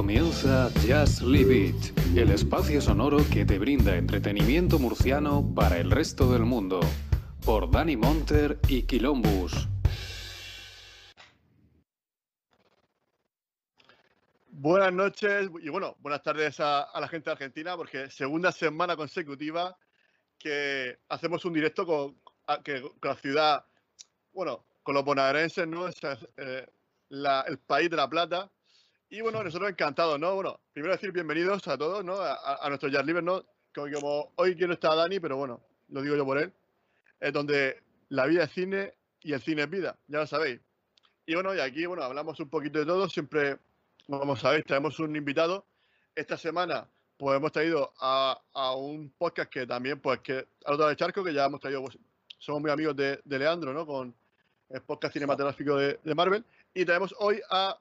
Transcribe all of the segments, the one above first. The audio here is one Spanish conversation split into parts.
Comienza Just Leave It, el espacio sonoro que te brinda entretenimiento murciano para el resto del mundo, por Dani Monter y Quilombus. Buenas noches y bueno, buenas tardes a, la gente de Argentina, porque segunda semana consecutiva que hacemos un directo con, la ciudad, bueno, con los bonaerenses, ¿no? Eh, el país de la plata. Y bueno, nosotros encantados, ¿no? Bueno, primero decir bienvenidos a todos, ¿no? A, a nuestros Jazz ¿no? Como, hoy que no está Dani, pero bueno, lo digo yo por él, es donde la vida es cine y el cine es vida, ya lo sabéis. Y bueno, y aquí, bueno, hablamos un poquito de todo, siempre como sabéis, tenemos un invitado. Esta semana, pues hemos traído a, un podcast que también, pues que al otro lado charco, que ya hemos traído, pues, somos muy amigos de, Leandro, ¿no? Con el podcast cinematográfico de, Marvel. Y tenemos hoy a,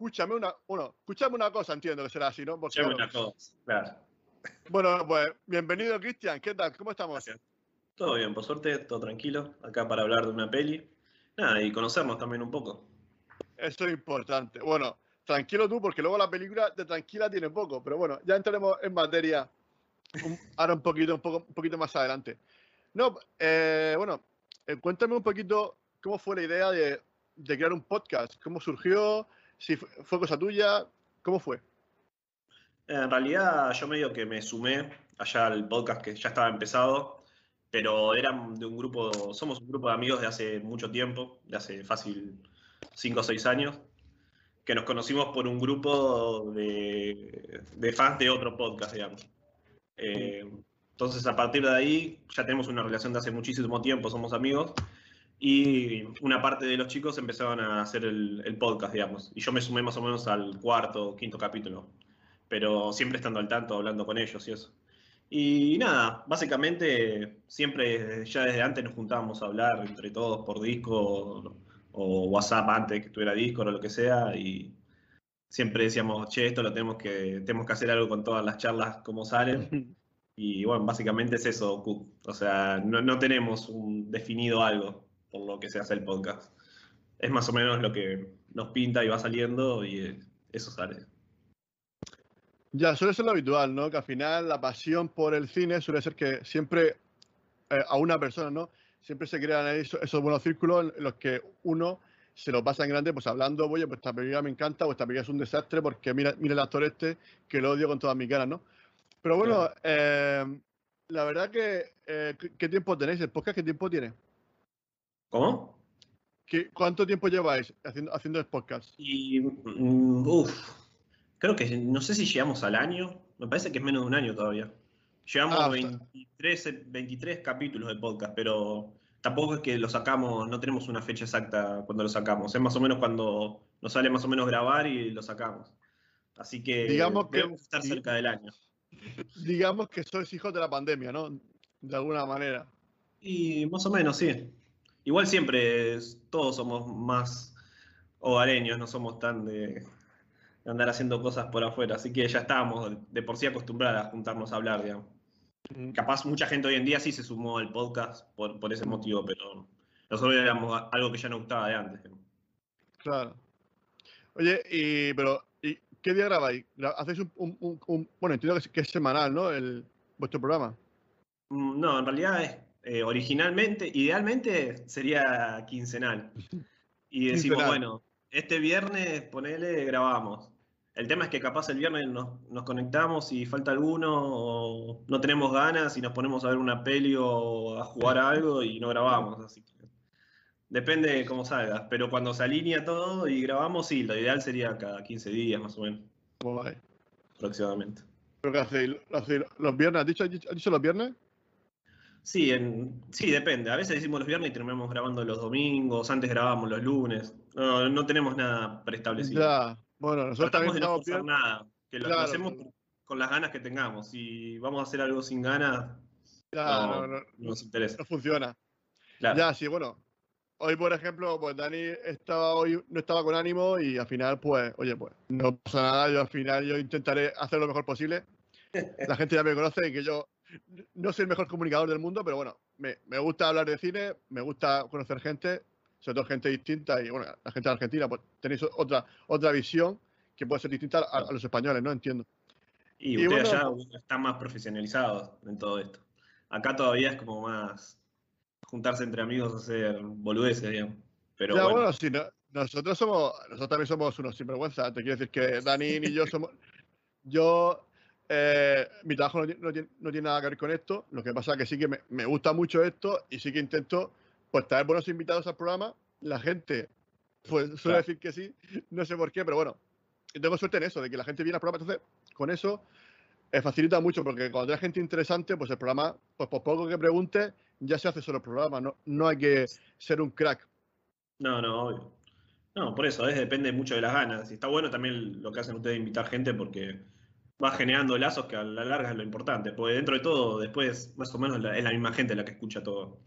escúchame una, bueno, escúchame una cosa, entiendo que será así, ¿no? escúchame una cosa, claro. Bueno, pues bienvenido, Cristian. ¿Qué tal? ¿Cómo estamos? Todo bien, por suerte, todo tranquilo. Acá para hablar de una peli. Nada, y conocernos también un poco. Eso es importante. Bueno, tranquilo tú, porque luego la película de tranquila tiene poco, pero bueno, ya entraremos en materia ahora un poquito, un, poco, un poquito más adelante. No, eh, bueno, eh, cuéntame un poquito cómo fue la idea de, crear un podcast, cómo surgió, si fue cosa tuya, cómo fue. En realidad yo medio que me sumé allá al podcast que ya estaba empezado, pero eran de un grupo, somos un grupo de amigos de hace mucho tiempo, de hace fácil 5 o 6 años, que nos conocimos por un grupo de, fans de otro podcast, digamos. Eh, entonces, a partir de ahí, ya tenemos una relación de hace muchísimo tiempo, somos amigos, y una parte de los chicos empezaron a hacer el, podcast, digamos. Y yo me sumé más o menos al cuarto, quinto capítulo, pero siempre estando al tanto, hablando con ellos y eso. Y nada, básicamente siempre, ya desde antes nos juntábamos a hablar entre todos por disco o WhatsApp antes que tuviera Discord o lo que sea, y siempre decíamos, che, esto lo tenemos que, tenemos que hacer algo con todas las charlas como salen. Y bueno, básicamente es eso, O sea, no, tenemos un definido algo por lo que se hace el podcast. Es más o menos lo que nos pinta y va saliendo y eso sale. Ya, suele ser lo habitual, ¿no? Que al final la pasión por el cine suele ser que siempre eh, a una persona, ¿no? siempre se crean esos, buenos círculos en los que uno se lo pasa en grande, pues hablando, oye, pues esta película me encanta, o esta película es un desastre, porque mira, mira el actor este, que lo odio con todas mis ganas, ¿no? Pero bueno, eh, la verdad que, eh, ¿qué tiempo tenéis? ¿El podcast qué tiempo tiene? ¿Cómo? ¿Qué, ¿Cuánto tiempo lleváis haciendo, haciendo el podcast? Y, mm, creo que no sé si llegamos al año, me parece que es menos de un año todavía. Llevamos 23, ah, 23 capítulos de podcast, pero tampoco es que lo sacamos, no tenemos una fecha exacta cuando lo sacamos. Es más o menos cuando nos sale más o menos grabar y lo sacamos. Así que digamos que estar cerca del año. Digamos que sois hijos de la pandemia, ¿no? De alguna manera. Y más o menos, sí. Igual siempre todos somos más hogareños, no somos tan de andar haciendo cosas por afuera, así que ya estábamos de por sí acostumbrados a juntarnos a hablar, digamos. Capaz mucha gente hoy en día sí se sumó al podcast por, ese motivo, pero nosotros éramos algo que ya no gustaba de antes. Claro. Oye, y, pero, ¿y qué día grabáis? ¿Hacéis un, bueno, entiendo que es, semanal, ¿no? El, vuestro programa. Mm, no, en realidad es, eh, originalmente, idealmente sería quincenal. Y decimos, bueno, este viernes, ponele, grabamos. El tema es que capaz el viernes nos, conectamos y falta alguno, o no tenemos ganas y nos ponemos a ver una peli o a jugar a algo y no grabamos. Así que depende de cómo salga. Pero cuando se alinea todo y grabamos, sí, lo ideal sería cada 15 días más o menos. Aproximadamente. ¿Pero qué? ¿Los viernes? ¿Has dicho, dicho los viernes? Sí, sí, depende. A veces decimos los viernes y terminamos grabando los domingos, antes grabábamos los lunes. No, no tenemos nnada preestablecido. Ya. Bueno, nosotros también de no nada, que lo, hacemos con las ganas que tengamos. Si vamos a hacer algo sin ganas, no, nos interesa. No funciona. Ya, sí, bueno. Hoy, por ejemplo, pues Dani estaba hoy, no estaba con ánimo y al final, pues, oye, pues, no pasa nada. Yo al final yo intentaré hacer lo mejor posible. La gente ya me conoce y que yo no soy el mejor comunicador del mundo, pero bueno, me, me gusta hablar de cine, me gusta conocer gente sobre todo gente distinta y bueno, la gente de Argentina, pues tenéis otra, otra visión que puede ser distinta a, a los españoles, ¿no? Entiendo. Y, Y ustedes bueno, allá están más profesionalizados en todo esto. Acá todavía es como más juntarse entre amigos a hacer boludeces, digamos. Pero ya, bueno, bueno, sí, no- nosotros somos, nosotros también somos unos sinvergüenza. Te quiero decir que Dani y yo somos, yo, eh, mi trabajo no, tiene- no tiene, no tiene nada que ver con esto. Lo que pasa es que sí que me, me gusta mucho esto y sí que intento, pues, traer buenos invitados al programa. La gente, pues, suele Claro. decir que sí. No sé por qué, pero bueno, tengo suerte en eso, de que la gente viene al programa. Entonces, con eso eh, facilita mucho, porque cuando hay gente interesante, pues el programa, pues por poco que pregunte, ya se hace solo el programa. No, no hay que ser un crack. no, no, obvio. No, por eso, es, depende mucho de las ganas. Y está bueno también lo que hacen ustedes de invitar gente porque va generando lazos que a la larga es lo importante. Porque dentro de todo, después, más o menos, la- es la misma gente la que escucha todo.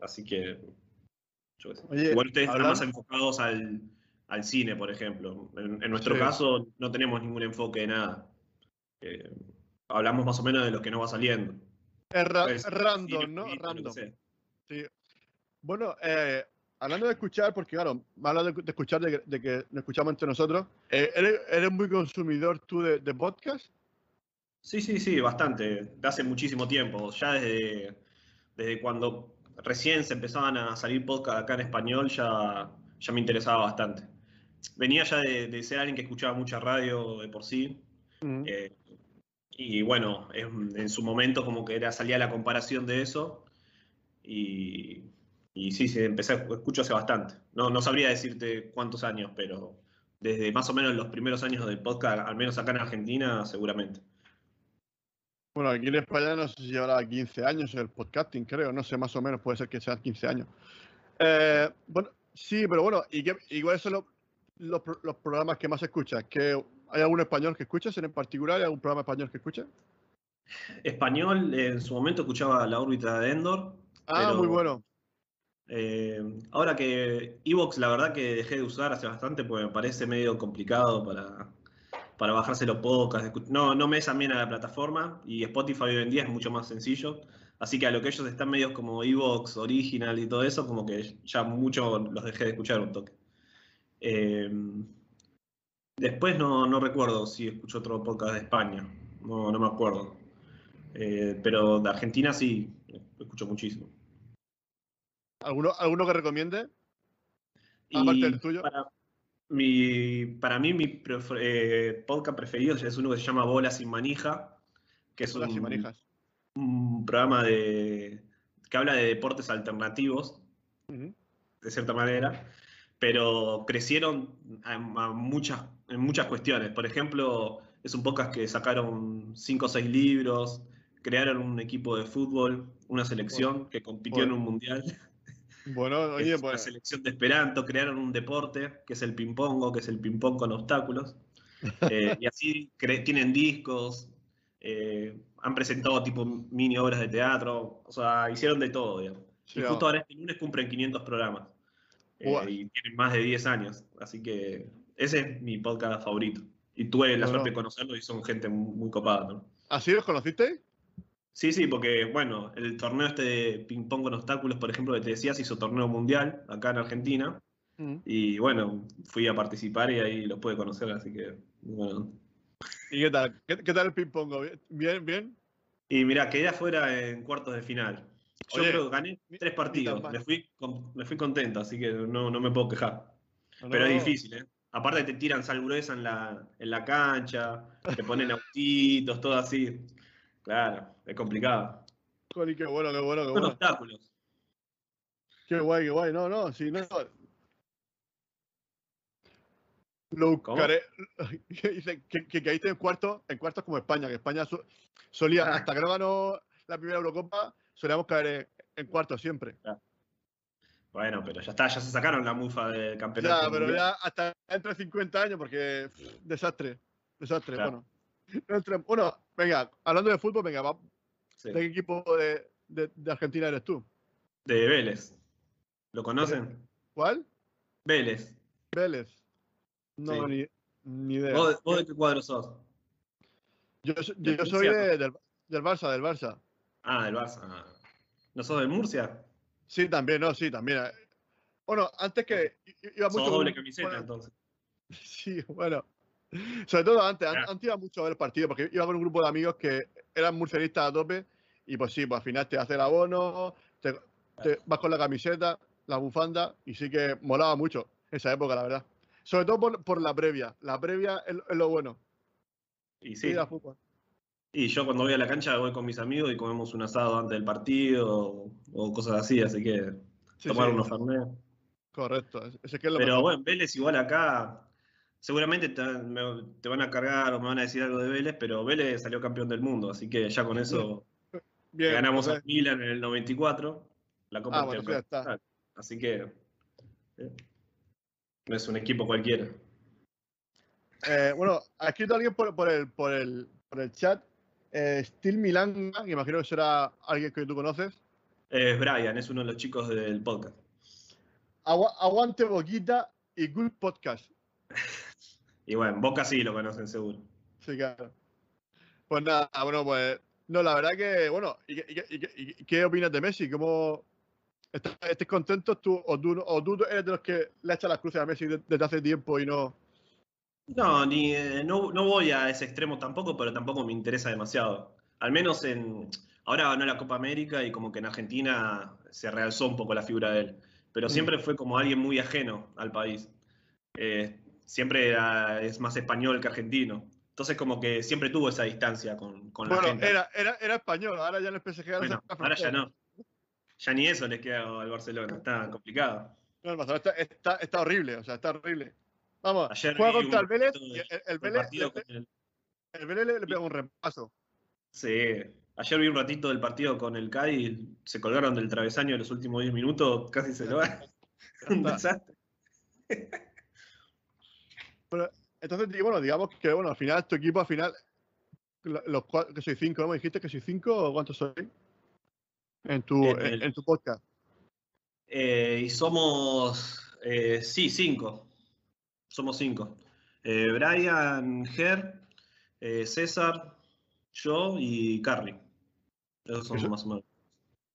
Así que. yo qué sé. Oye, Igual ustedes están hablan- más enfocados al, al cine, por ejemplo. En, en nuestro Sí. caso, no tenemos ningún enfoque de nada. Eh, hablamos más o menos de lo que nos va saliendo. Es, ra- Puede es ser random, cine, ¿no? que Random. Sí. Bueno, eh, hablando de escuchar, porque claro, hablas de, de escuchar, de, que- de que nos escuchamos entre nosotros. eh, ¿eres, eres muy consumidor tú de, de podcast? Sí, sí, sí, bastante. De hace muchísimo tiempo. Ya desde, desde cuando recién se empezaban a salir podcasts acá en español, ya, ya me interesaba bastante. Venía ya de, ser alguien que escuchaba mucha radio de por sí. eh, y bueno, en, en su momento como que era, salía la comparación de eso. Y, y sí, sí, empecé, escucho hace bastante. No, no sabría decirte cuántos años, pero desde más o menos los primeros años del podcast, al menos acá en Argentina, seguramente. Bueno, aquí en España no sé si llevará 15 años el podcasting, creo, no sé, más o menos, puede ser que sean 15 años. Eh, bueno, sí, pero bueno, ¿y, qué, y cuáles son los, los, los programas que más escuchas? ¿Que ¿Hay algún español que escuches en particular? ¿Hay algún programa español que escuches? Español, en su momento escuchaba La órbita de Endor. Ah, pero, muy bueno. Eh, ahora que Evox, la verdad que dejé de usar hace bastante porque me parece medio complicado para, para bajarse los podcasts. No, no me es amena la plataforma y Spotify hoy en día es mucho más sencillo. Así que a lo que ellos están medios como Evox, Original y todo eso, como que ya mucho los dejé de escuchar un toque. Eh, después no, no recuerdo si escucho otro podcast de España. No, no me acuerdo. Eh, pero de Argentina sí, escucho muchísimo. ¿Alguno, ¿Alguno que recomiende? Aparte del tuyo. Para, mi, para mí, mi prefer- eh, podcast preferido es uno que se llama Bola sin manija, que es Las un, manijas. un programa de, que habla de deportes alternativos, de cierta manera, pero crecieron a- a muchas, en muchas cuestiones. Por ejemplo, es un podcast que sacaron cinco o seis libros, crearon un equipo de fútbol, una selección que compitió en un mundial. Bueno, oye, pues. selección de Esperanto, crearon un deporte que es el ping-pongo, que es el ping-pong con obstáculos. Eh, y así tienen discos, eh, han presentado tipo mini obras de teatro, o sea, hicieron de todo, digamos. sí, y justo ahora este lunes cumplen 500 programas. Eh, y tienen más de 10 años, así que ese es mi podcast favorito. Y tuve la Bueno. suerte de conocerlos y son gente muy, muy copada, ¿no? ¿Así los conociste? Sí, sí, porque bueno, el torneo este de ping-pong con obstáculos, por ejemplo, que te decía, se hizo torneo mundial acá en Argentina. Ujú. Y bueno, fui a participar y ahí los pude conocer, así que bueno. ¿Y qué tal? ¿Qué, qué tal el ping-pong? ¿Bien? ¿Bien? Y mirá, quedé afuera en cuartos de final. Yo Oye, creo que gané tres partidos. Me fui, me fui contento, así que no, no me puedo quejar. No, Pero es difícil, ¿eh? Aparte te tiran sal gruesa en la, en la cancha, te ponen autitos, todo así. Claro, es complicado. Jolín, qué bueno, qué bueno, qué Son bueno. obstáculos. Qué guay, qué guay. No, no, sí, no. Lo buscaré. Dice que, que caíste en cuartos, en cuartos como España, que España solía, Ah. hasta que no ganó la primera Eurocopa, solíamos caer en, en cuartos siempre. Bueno, pero ya está, ya se sacaron la mufa del campeonato. Ya, pero mundial. ya hasta entre 50 años, porque pff, desastre, desastre. Claro. Bueno. No entre- bueno, venga, hablando de fútbol, venga, va, Sí. ¿de qué equipo de, de- de Argentina eres tú? De Vélez. ¿Lo conocen? ¿Cuál? Vélez. Vélez. No, Sí. ni, ni idea. ¿Vos, vos de qué cuadro sos? Yo, so- ¿De yo soy de- del, del Barça, del Barça. Ah, del Barça. Ah. ¿No sos del Murcia? Sí, también, no, sí, también. Bueno, antes que iba Sos mucho. doble con- camiseta, bueno, entonces. sí, bueno. Sobre todo antes, an- Ah. antes iba mucho a ver el partido, porque iba con un grupo de amigos que eran murcianistas a tope, y pues sí, pues al final te hace el abono, te, te vas con la camiseta, la bufanda, y sí que molaba mucho esa época, la verdad. Sobre todo por, por la previa. La previa es, es lo bueno. Y sí, fútbol. y yo cuando voy a la cancha voy con mis amigos y comemos un asado antes del partido o, o cosas así, así que Sí, tomar sí, unos fernet. correcto. Ese- Ese que es lo Pero mejor. bueno, Vélez igual acá, seguramente te, me- te van a cargar o me van a decir algo de Vélez, pero Vélez salió campeón del mundo, así que ya con eso Bien, ganamos a Milan en el 94, la Copa Ah, bueno, ya está. Así que eh, no es un equipo cualquiera. Eh, bueno, ha escrito alguien por, por el, por, el, por el chat. Eh, Steel Milanga, que imagino que será alguien que tú conoces. Es Brian, es uno de los chicos del podcast. Agua- aguante Boquita y Good Podcast. Y bueno, Boca sí lo conocen seguro. Sí, claro. Pues nada, bueno, pues. No, la verdad que, bueno, ¿y, qué- y y qué- opinas de Messi? ¿Cómo estás, estás contento tú o, tú o tú eres de los que le echas las cruces a Messi de- desde hace tiempo y no? No, ni, eh, no, no voy a ese extremo tampoco, pero tampoco me interesa demasiado. Al menos en. Ahora ganó la Copa América y como que en Argentina se realzó un poco la figura de él. Pero Mm. siempre fue como alguien muy ajeno al país. Eh, siempre era- es más español que argentino. Entonces como que siempre tuvo esa distancia con, con la Bueno, gente. era, era, era español, ahora ya en el PSG ahora Bueno, ahora ya no. Ya ni eso les queda al Barcelona. Está complicado. No, está, está, está horrible, o sea, está horrible. Vamos, Ayer juega contra el Vélez el, el El Vélez, partido le, con el- el Vélez le, le pega un repaso. Sí, ayer vi un ratito del partido con el Cádiz, se colgaron del travesaño en los últimos 10 minutos, casi se lo van. Un desastre. Entonces, di- bueno, digamos que bueno, al final tu equipo, al final, lo- los cuatro, que soy cinco, ¿no? ¿Me dijiste que soy cinco o cuántos soy? En tu, En en, tu podcast. Eh, y somos, eh, sí, cinco. Somos cinco. Eh, Brian, Ger, eh, César, yo y Carly. Esos son más o menos.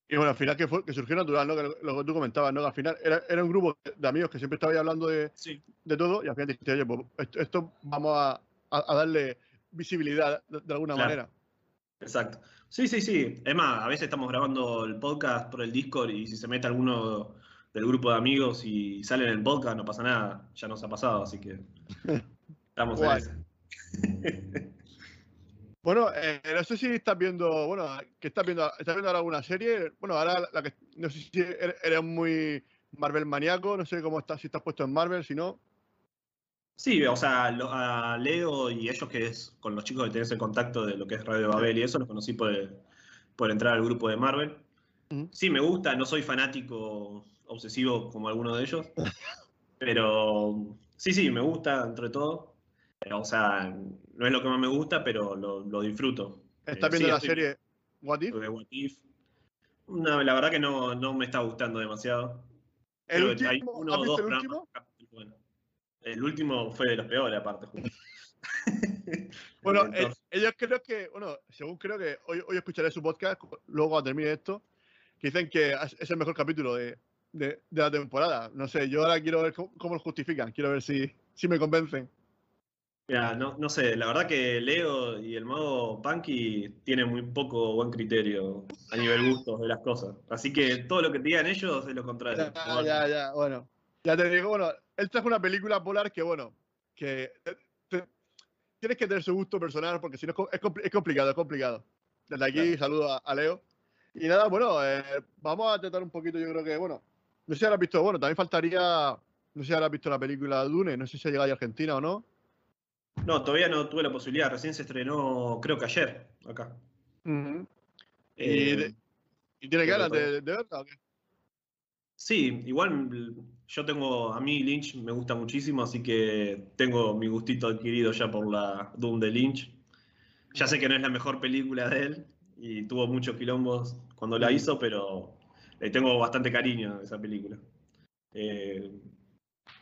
Y bueno, al final que, fue, que surgió natural, ¿no? Que lo, lo que tú comentabas, ¿no? Que al final era, era un grupo de amigos que siempre estaba hablando de, Sí. de todo y al final dijiste, oye, pues esto, esto vamos a, a- darle visibilidad de, de alguna Claro. manera. Exacto. Sí, sí, sí. Es más, a veces estamos grabando el podcast por el Discord y si se mete alguno del grupo de amigos y sale en el podcast, no pasa nada. Ya nos ha pasado, así que estamos en Guay. Bueno, eh, no sé si estás viendo, bueno, que estás viendo, estás viendo ahora alguna serie. Bueno, ahora la que, no sé si eres eres muy Marvel maníaco, no sé cómo estás, si estás puesto en Marvel, si no. Sí, o sea, lo- a Leo y ellos que es con los chicos que tenés el contacto de lo que es Radio Babel y eso, los conocí por, por entrar al grupo de Marvel. Sí, me gusta, no soy fanático obsesivo como alguno de ellos, pero sí, sí, me gusta entre todo. O sea, no es lo que más me gusta, pero lo, lo disfruto. Estás Eh, viendo sí, la serie What If. de What If. No, la verdad que no, no me está gustando demasiado. El que hay último, uno ¿has visto dos el último? El último fue de los peores, aparte. Bueno, eh, ellos creo que, bueno, según creo que hoy, hoy escucharé su podcast, luego cuando termine esto, que dicen que es es el mejor capítulo de, de- de la temporada. No sé, yo ahora quiero ver cómo, cómo lo justifican, quiero ver si, si me convencen. Mira, no, no sé, la verdad que Leo y el mago Punky tienen muy poco buen criterio a nivel gustos de las cosas. Así que todo lo que te digan ellos es lo contrario. Ya, ya, ya, bueno. Ya te digo, bueno, él trajo una película polar que, bueno, que te- te- tienes que tener su gusto personal porque si no es, co- es compli- es complicado, es complicado. Desde aquí Claro. saludo a, a Leo. Y nada, bueno, eh, vamos a tratar un poquito, yo creo que, bueno, no sé si habrás visto, bueno, también faltaría, no sé si habrás visto la película Dune, no sé si ha llegado a Argentina o no. No, todavía no tuve la posibilidad. Recién se estrenó, creo que ayer, acá. Y, Eh, de- ¿y tiene ganas de, de verla o qué? Sí, igual yo tengo, a mí Lynch me gusta muchísimo, así que tengo mi gustito adquirido ya por la Doom de Lynch. Ya sé que no es la mejor película de él y tuvo muchos quilombos cuando la hizo, pero le tengo bastante cariño a esa película. Eh,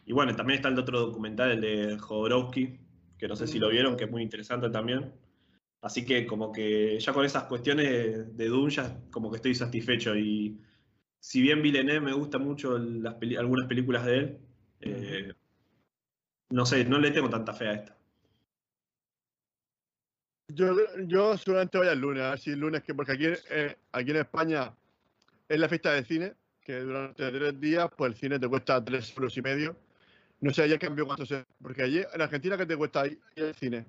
y bueno, también está el otro documental, el de Jodorowsky, que no sé si lo vieron, que es muy interesante también. Así que como que ya con esas cuestiones de Doom ya como que estoy satisfecho y si bien Villeneuve me gusta mucho las peli- algunas películas de él, eh, no sé, no le tengo tanta fe a esta. Yo, yo seguramente vaya el lunes, a ver si el lunes, que porque aquí, eh, aquí en España es la fiesta de cine, que durante tres días, pues el cine te cuesta tres euros y medio. No sé, allá cambio cuánto sea, porque allí en Argentina, ¿qué te cuesta ahí el cine?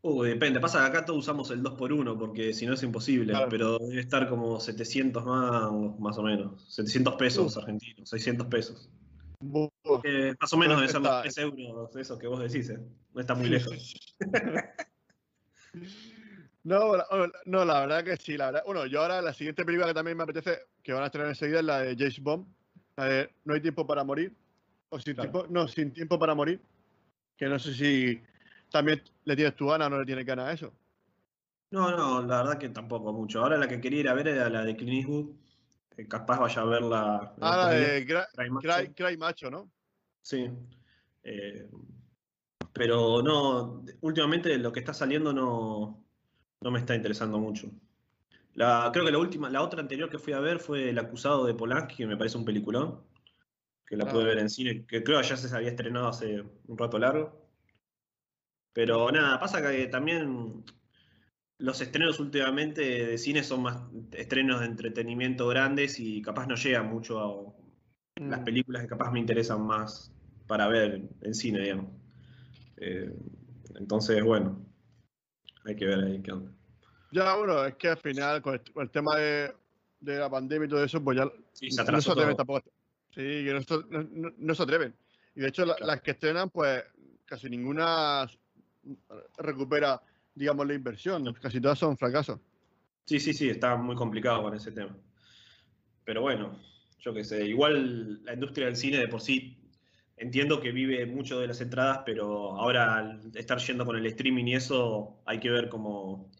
Uy, depende. Pasa que acá todos usamos el 2x1 porque si no es imposible, Claro. pero debe estar como 700 más, más o menos. 700 pesos Uh. argentinos, 600 pesos. Eh, más o menos debe ser los 3 euros, eso que vos decís, ¿eh? No está muy lejos. No, la, oh, no, la verdad que sí, la verdad. Bueno, yo ahora la siguiente película que también me apetece, que van a estrenar enseguida, es la de James Bond, la de No hay tiempo para morir, o sin Claro. tiempo, no, sin tiempo para morir, que no sé si también le tienes tu gana o no le tienes gana a eso. No, no, la verdad que tampoco mucho. Ahora la que quería ir a ver era la de Clint Eastwood. capaz vaya a verla. Ah, la de Cry, Cry Macho. Cry Macho, ¿no? Sí. Eh, pero no, últimamente lo que está saliendo no, no me está interesando mucho. La, creo que la última, la otra anterior que fui a ver fue El acusado de Polanski, que me parece un peliculón, que la Ah. pude ver en cine, que creo que ya se había estrenado hace un rato largo. Pero nada, pasa que también los estrenos últimamente de cine son más estrenos de entretenimiento grandes y capaz no llegan mucho a, las Mm. películas que capaz me interesan más para ver en cine, digamos. Eh, entonces, bueno, hay que ver ahí qué onda. Ya, bueno, es que al final, con el, con el tema de, de la pandemia y todo eso, pues ya Sí, no se atrasó atreven todo. tampoco. Sí, que no, se- no- no- no se atreven. Y de hecho, la- Claro. las que estrenan, pues casi ninguna recupera, digamos, la inversión. Casi todas son fracasos. Sí, sí, sí, está muy complicado con ese tema. Pero bueno, yo qué sé, igual la industria del cine de por sí entiendo que vive mucho de las entradas, pero ahora al estar yendo con el streaming y eso, hay que ver cómo,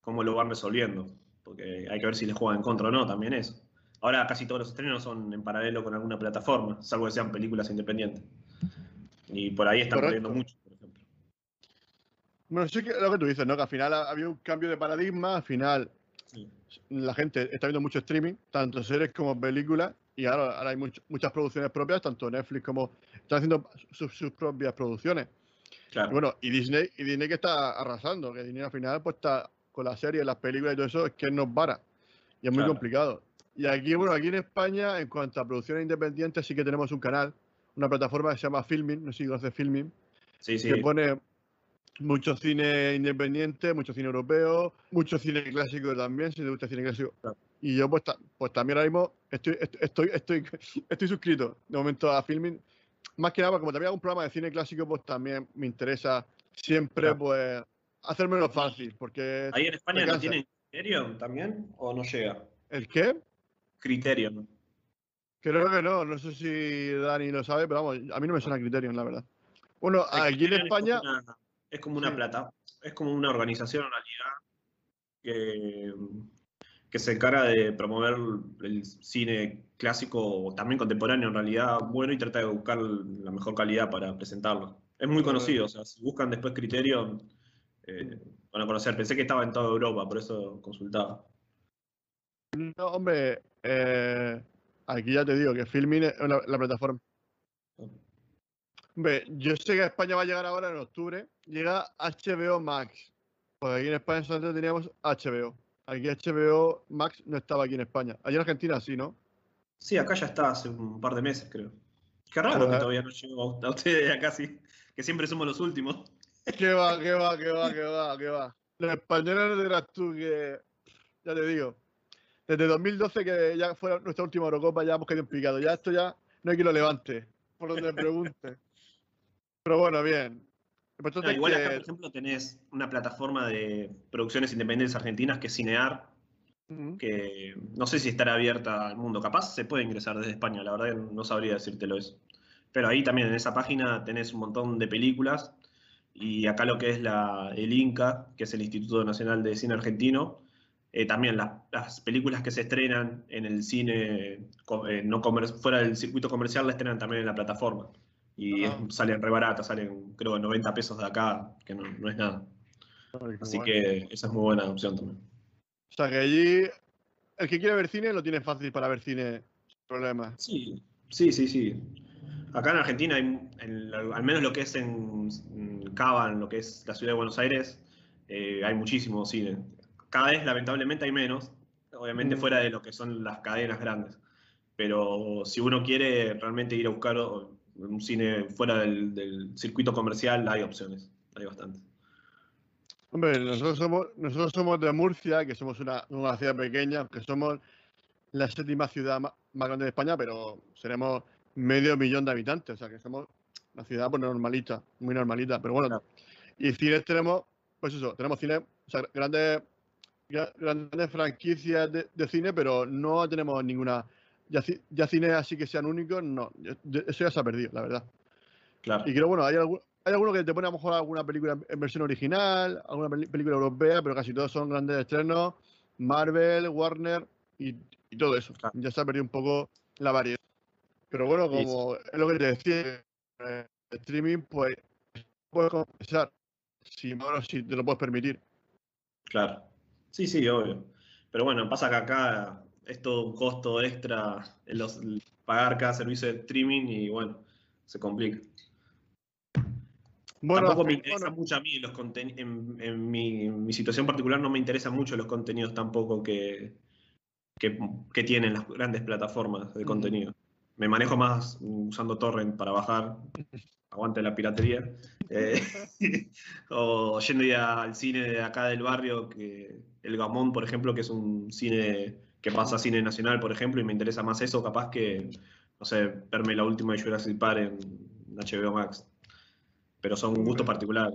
cómo lo van resolviendo, porque hay que ver si les juegan en contra o no, también eso. Ahora casi todos los estrenos son en paralelo con alguna plataforma, salvo que sean películas independientes. Y por ahí están perdiendo mucho, por ejemplo. Bueno, sí que lo que tú dices, ¿no? Que al final ha- había un cambio de paradigma, al final Sí. la gente está viendo mucho streaming, tanto series como películas, y ahora, ahora hay much- muchas producciones propias, tanto Netflix como están haciendo sus, sus propias producciones. Claro. Y bueno, y Disney, y Disney que está arrasando, que Disney al final pues está con las series, las películas y todo eso, es que no para. Y es muy Claro. complicado. Y aquí, bueno, aquí en España, en cuanto a producciones independientes, sí que tenemos un canal, una plataforma que se llama Filming, no sé si conoces Filming, sí, sí. que pone mucho cine independiente, mucho cine europeo, mucho cine clásico también, si te gusta el cine clásico. Claro. Y yo pues, pues también ahora mismo estoy, est- estoy, estoy, estoy suscrito de momento a Filming. Más que nada, como también hago un programa de cine clásico, pues también me interesa siempre Claro. pues hacérmelo fácil, porque ¿Ahí en España no tienen Criterion también? ¿O no llega? ¿el qué? Criterion. Creo que no, no sé si Dani lo sabe, pero vamos, a mí no me suena Criterion, la verdad. Bueno, aquí en es como España, una- Es como una Sí. plata, es como una organización en realidad que, que se encarga de promover el cine clásico o también contemporáneo en realidad bueno y trata de buscar la mejor calidad para presentarlo. Es muy conocido, o sea, si buscan después Criterion eh, van a conocer. Pensé que estaba en toda Europa, por eso consultaba. no, hombre, eh, aquí ya te digo que Filming es la, la plataforma. Hombre, yo sé que a España va a llegar ahora en octubre. Llega HBO Max. Pues aquí en España solamente teníamos HBO. Aquí HBO Max no estaba aquí en España. Allí en Argentina sí, ¿no? Sí, acá ya está hace un par de meses, creo. Qué raro que todavía no llegó a ustedes acá, sí, que siempre somos los últimos. ¿Qué va, qué va, qué va, qué va, qué va? Los españoles no dirás tú que. Ya te digo. Desde 2012, que ya fue nuestra última Eurocopa, ya hemos quedado en picado. Ya esto ya no hay que lo levante. Por donde me pregunte. Pero bueno, bien. No, igual que- acá, por ejemplo, tenés una plataforma de producciones independientes argentinas que es Cinear, Ujú. que no sé si estará abierta al mundo. Capaz se puede ingresar desde España, la verdad no sabría decírtelo eso. Pero ahí también en esa página tenés un montón de películas y acá lo que es la, el INCA, que es el Instituto Nacional de Cine Argentino, eh, también las, las películas que se estrenan en el cine eh, no comer- fuera del circuito comercial las estrenan también en la plataforma. Y Ah. es- salen re baratas, salen creo 90 pesos de acá, que no, no es nada. Ay, Así guay. que esa es muy buena opción también. O sea que allí el que quiere ver cine lo tiene fácil para ver cine sin problemas. Sí, sí, sí, sí. acá en Argentina, hay, al menos lo que es en, Cava, en lo que es la ciudad de Buenos Aires, eh, hay muchísimo cine. Cada vez, lamentablemente, hay menos, obviamente mm. fuera de lo que son las cadenas grandes. Pero si uno quiere realmente ir a buscar un cine fuera del, circuito comercial, hay opciones, hay bastantes. Hombre, nosotros somos, nosotros somos de Murcia, que somos una, una ciudad pequeña, que somos la séptima ciudad más, grande de España, pero seremos medio millón de habitantes, o sea que somos una ciudad pues normalita, muy normalita, pero bueno, y cines tenemos, pues eso, tenemos cine, o sea, grandes, grandes franquicias de, cine, pero no tenemos ninguna, ya, ya cines así que sean únicos, no, eso ya se ha perdido, la verdad. Claro. Y creo, bueno, hay, algún, hay algunos que te pone a lo mejor alguna película en versión original, alguna película europea, pero casi todos son grandes estrenos, Marvel, Warner y, todo eso. Ya se ha perdido un poco la variedad. Pero bueno, como es lo que te decía, el streaming, pues puedes compensar si, si te lo puedes permitir. Claro. Sí, sí, obvio. Pero bueno, pasa que acá es todo un costo extra en los, pagar cada servicio de streaming y bueno, se complica. Bueno, Tampoco me interesa mucho a mí los contenidos. En, mi, situación particular no me interesan mucho los contenidos tampoco que, que, tienen las grandes plataformas de contenido. Me manejo más usando torrent para bajar, aguante la piratería, eh, o yendo al cine de acá del barrio, que el Gamón, por ejemplo, que es un cine que pasa a cine nacional, por ejemplo, y me interesa más eso, capaz que, no sé, verme la última de Jurassic Park en HBO Max. Pero son un gusto particular.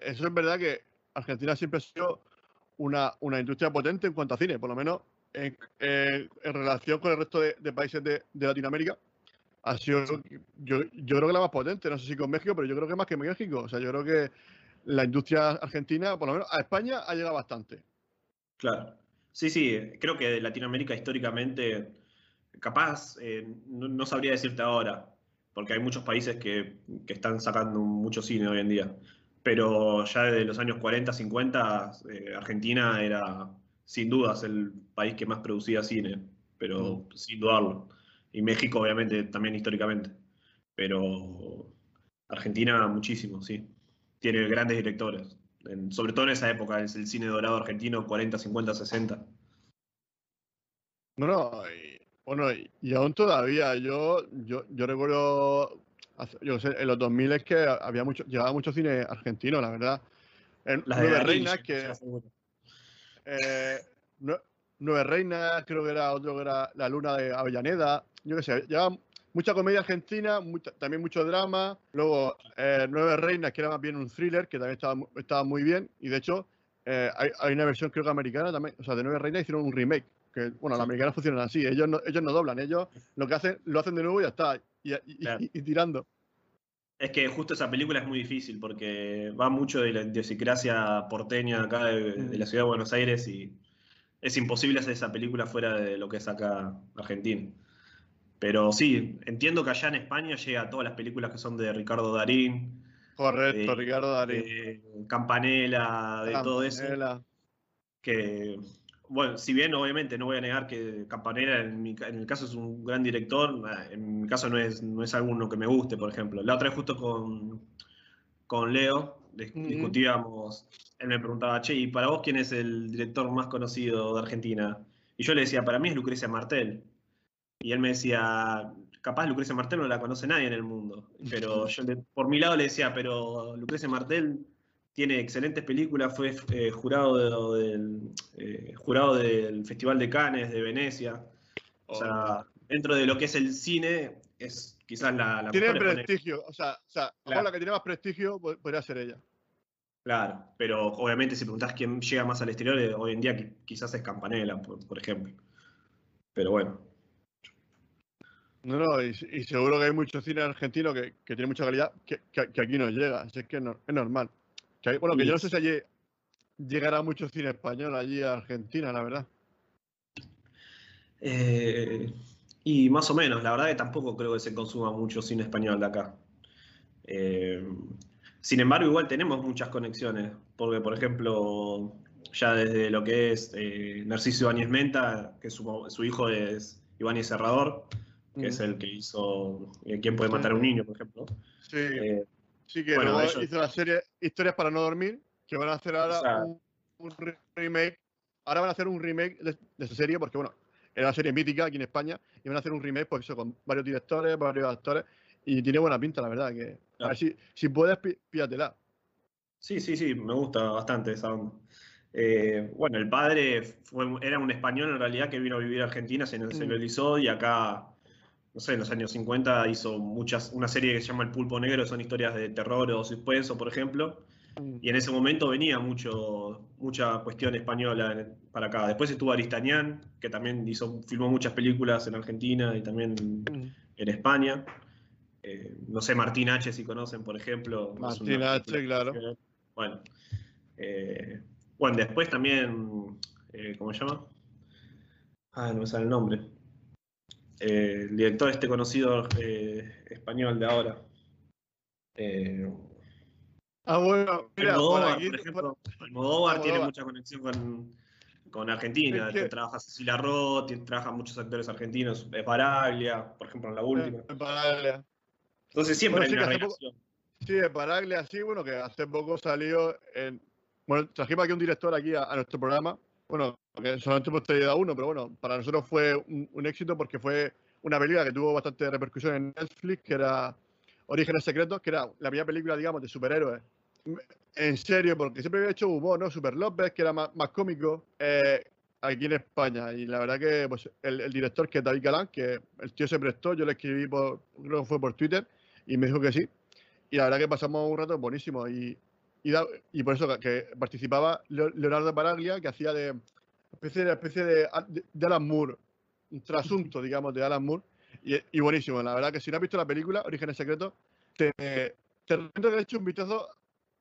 Eso es verdad que Argentina siempre ha sido una, una industria potente en cuanto a cine, por lo menos en, relación con el resto de, países de, Latinoamérica, ha sido, yo, yo creo que la más potente, no sé si con México, pero yo creo que más que México. O sea, yo creo que la industria argentina, por lo menos a España, ha llegado bastante. Claro. Sí, sí, creo que Latinoamérica históricamente, capaz, eh, no, sabría decirte ahora, porque hay muchos países que, que, están sacando mucho cine hoy en día. Pero ya desde los años 40, 50, eh, Argentina era sin dudas el país que más producía cine, pero mm. sin dudarlo. Y México, obviamente, también históricamente. Pero Argentina, muchísimo, sí. Tiene grandes directores. sobre todo en esa época, es el cine dorado argentino, 40, 50, 60. Bueno, y, bueno, y aún todavía, yo, yo, yo recuerdo, yo sé, en los 2000 es que había mucho, llevaba mucho cine argentino, la verdad. En Nueve Reinas, que, eh, Nueve Reinas, creo que era otro que era La Luna de Avellaneda. Yo qué sé, llevaba mucha comedia argentina, también mucho drama. Luego eh, Nueve Reinas, que era más bien un thriller, que también estaba, estaba muy bien. Y de hecho, eh, hay, una versión creo que americana también, o sea, de Nueve Reinas hicieron un remake. Que, bueno, las americanas funcionan así, ellos no, ellos no doblan, ellos lo que hacen, lo hacen de nuevo y ya está, y, tirando. Es que justo esa película es muy difícil porque va mucho de la idiosincrasia porteña acá de, la ciudad de Buenos Aires y es imposible hacer esa película fuera de lo que es acá Argentina. Pero sí, entiendo que allá en España llega a todas las películas que son de Ricardo Darín. Correcto, Ricardo Darín. Campanella, de todo eso. Que bueno, si bien obviamente no voy a negar que Campanera en, el caso es un gran director, en mi caso no es, no es alguno que me guste, por ejemplo. La otra vez justo con, con Leo discutíamos, él me preguntaba, che, ¿y para vos quién es el director más conocido de Argentina? Y yo le decía, para mí es Lucrecia Martel. Y él me decía, capaz Lucrecia Martel no la conoce nadie en el mundo. Pero yo por mi lado le decía, pero Lucrecia Martel tiene excelentes películas, fue eh, jurado, del, eh, jurado del Festival de Cannes, de Venecia. O sea, dentro de lo que es el cine, es quizás la, la Tiene prestigio, o sea, o sea la que tiene más prestigio podría ser ella. Claro, pero obviamente si preguntás quién llega más al exterior, eh, hoy en día quizás es Campanella, por, ejemplo. Pero bueno. No, no, y, seguro que hay mucho cine argentino que, tiene mucha calidad que, aquí no llega, así que es normal bueno, que yo no sé si allí llegará mucho cine español allí a Argentina, la verdad. Eh, y más o menos, la verdad que tampoco creo que se consuma mucho cine español de acá. Eh, sin embargo, igual tenemos muchas conexiones, porque por ejemplo, ya desde lo que es eh, Narciso Ibáñez Menta, que su, hijo es Ibáñez Serrador, que es Mm. el que hizo eh, ¿Quién puede Sí. matar a un niño, por ejemplo? Sí, Eh, sí que bueno, ellos- hizo la serie Historias para no dormir, que van a hacer ahora Exacto. un, un re- remake. Ahora van a hacer un remake de, de esa serie, porque bueno, era una serie mítica aquí en España, y van a hacer un remake pues eso, con varios directores, varios actores, y tiene buena pinta, la verdad, que a Claro. ver si, si puedes, pi- pídatela. Sí, sí, sí, me gusta bastante esa onda. Eh, bueno, el padre fue, era un español en realidad que vino a vivir a Argentina, se nacionalizó y acá, no sé, en los años 50 hizo muchas, una serie que se llama El Pulpo Negro, son historias de terror o suspenso, por ejemplo, y en ese momento venía mucho, mucha cuestión española para acá. Después estuvo Aristañán, que también hizo, filmó muchas películas en Argentina y también en España. Eh, no sé, Martín H, si conocen, por ejemplo. Martín H, claro. que- Bueno, eh, bueno, después también, eh, ¿cómo se llama? Ah, no me sale el nombre. Eh, el director este conocido eh, español de ahora. Eh, Ah, bueno, mira, Almodóvar, aquí, por ejemplo. Almodóvar tiene Almodóvar. mucha conexión con, con Argentina. Es que- trabaja Cecilia Roth, tiene- trabajan muchos actores argentinos. Es Baraglia, por ejemplo, en la última. eh, Baraglia. Entonces siempre Bueno, hay sí, una hace poco- relación. Sí, de Baraglia, sí, bueno, que hace poco salió en... Bueno, trajimos aquí un director aquí a, a nuestro programa, bueno, que solamente hemos a uno, pero bueno, para nosotros fue un, un éxito porque fue una película que tuvo bastante repercusión en Netflix, que era Orígenes Secretos, que era la primera película, digamos, de superhéroes. En serio, porque siempre había hecho humor, ¿no? Super López, que era más, más cómico, eh, aquí en España. Y la verdad que pues, el, el director, que es David Galán, que el tío se prestó, yo le escribí, por, creo que fue por Twitter, y me dijo que sí. Y la verdad que pasamos un rato buenísimo. Y, y, da- y por eso que, participaba Leo- Leonardo Baraglia, que hacía de especie de, especie de, de, de Alan Moore, un trasunto, digamos, de Alan Moore. Y, y buenísimo. La verdad que si no has visto la película, Orígenes Secretos, te, te recomiendo que le eches un vistazo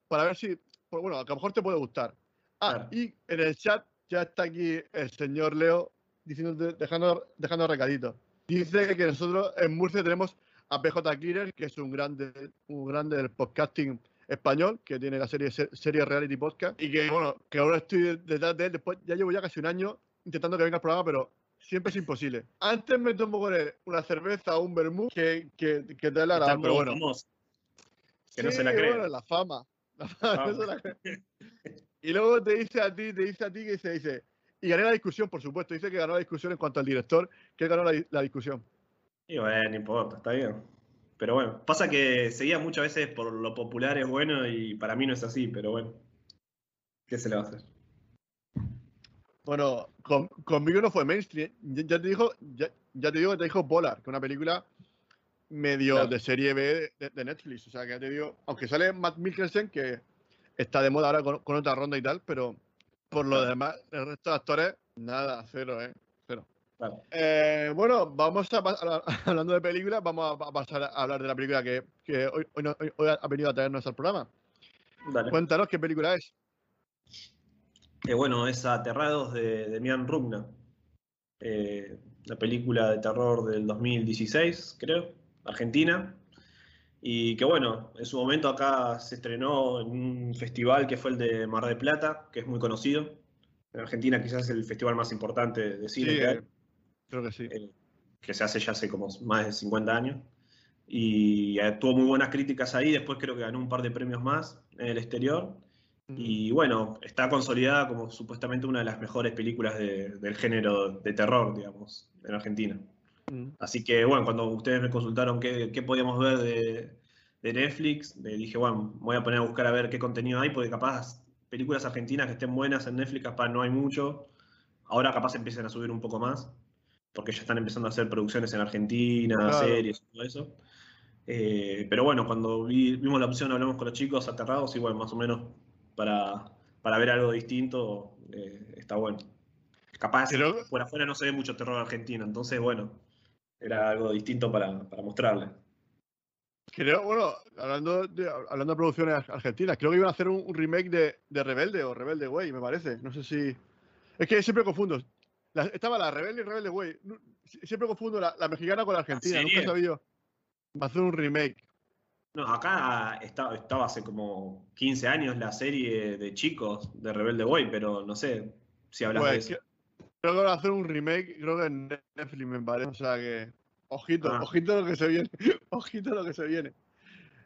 para ver si, pues bueno, a lo mejor te puede gustar. Ah, Claro. y en el chat ya está aquí el señor Leo diciendo, dejando, dejando recaditos. Dice que nosotros en Murcia tenemos a PJ Clearer, que es un grande, un grande del podcasting español, que tiene la serie, serie Reality Podcast, y que bueno, que ahora estoy detrás de él, después ya llevo ya casi un año intentando que venga al programa, pero siempre es imposible. Antes me tomo con él una cerveza o un vermouth que, que, que te la pero bueno. famoso. Que no se la cree. bueno, la fama. La fama, Fama. no se la cree. Y luego te dice a ti, te dice a ti que se dice, y gané la discusión, por supuesto, dice que ganó la discusión en cuanto al director, que ganó la, la discusión. Y bueno, no importa, está bien. Pero bueno, pasa que seguía muchas veces por lo popular es bueno y para mí no es así, pero bueno. ¿Qué se le va a hacer? Bueno, con- conmigo no fue mainstream. Ya, ya te dijo, ya, ya te digo que te dijo Polar, que es una película medio Claro. de serie B de, de Netflix. O sea, que ya te digo, aunque sale Matt Mikkelsen, que está de moda ahora con, con otra ronda y tal, pero por lo demás, el resto de actores, nada, cero, ¿eh? Eh, bueno, vamos a, hablando de películas, vamos a, a pasar a hablar de la película que, que hoy, hoy no- hoy- hoy ha venido a traernos al programa. Dale. Cuéntanos qué película es. Eh, bueno, es Aterrados de Demian Rugna. Eh, la película de terror del 2016, creo, Argentina. Y que bueno, en su momento acá se estrenó en un festival que fue el de Mar del Plata, que es muy conocido. En Argentina quizás es el festival más importante de cine Sí, que hay. Creo que sí. eh, que se hace ya hace como más de 50 años. Y eh, tuvo muy buenas críticas ahí, después creo que ganó un par de premios más en el exterior. Y bueno, está consolidada como supuestamente una de las mejores películas de- del género de terror, digamos, en Argentina. Mm. Así que bueno, cuando ustedes me consultaron qué, qué podíamos ver de, de Netflix, le dije, bueno, voy a poner a buscar a ver qué contenido hay, porque capaz películas argentinas que estén buenas en Netflix, capaz no hay mucho. Ahora capaz empiezan a subir un poco más, porque ya están empezando a hacer producciones en Argentina, Claro. series y todo eso. Eh, pero bueno, cuando vi- vimos la opción, hablamos con los chicos aterrados y bueno, más o menos para, para ver algo distinto, eh, está bueno. Capaz por afuera no se ve mucho terror argentino, entonces bueno, era algo distinto para, para mostrarle. Creo, bueno, hablando de, hablando de producciones ar- argentinas, creo que iban a hacer un, un remake de, de Rebelde o Rebelde Way, me parece. No sé si. Es que siempre confundo. La- estaba la Rebelde y Rebelde si- Siempre confundo la, la mexicana con la argentina. Nunca he sabido. Va a hacer un remake. No, acá estaba, estaba hace como 15 años la serie de chicos de Rebelde Way, pero no sé si hablas de eso. que- creo que van a hacer un remake, creo que en Netflix me parece. O sea que. Ojito, Ah. ojito lo que se viene. Ojito lo que se viene.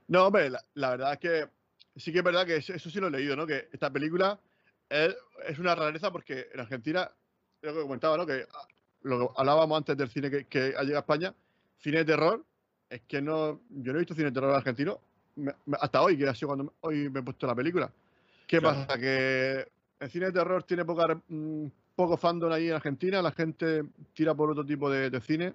No, hombre, la, la verdad es que sí que es verdad que eso, eso sí lo he leído, ¿no? Que esta película es, es una rareza porque en Argentina, lo que comentaba, ¿no? Que ah, lo que hablábamos antes del cine que, que ha llegado a España, cine de terror, es que no, yo no he visto cine de terror argentino me- me- hasta hoy, que ha sido cuando me- hoy me he puesto la película. ¿Qué Claro. pasa? Que el cine de terror tiene poca, re- mm, poco fandom ahí en Argentina, la gente tira por otro tipo de, de cine.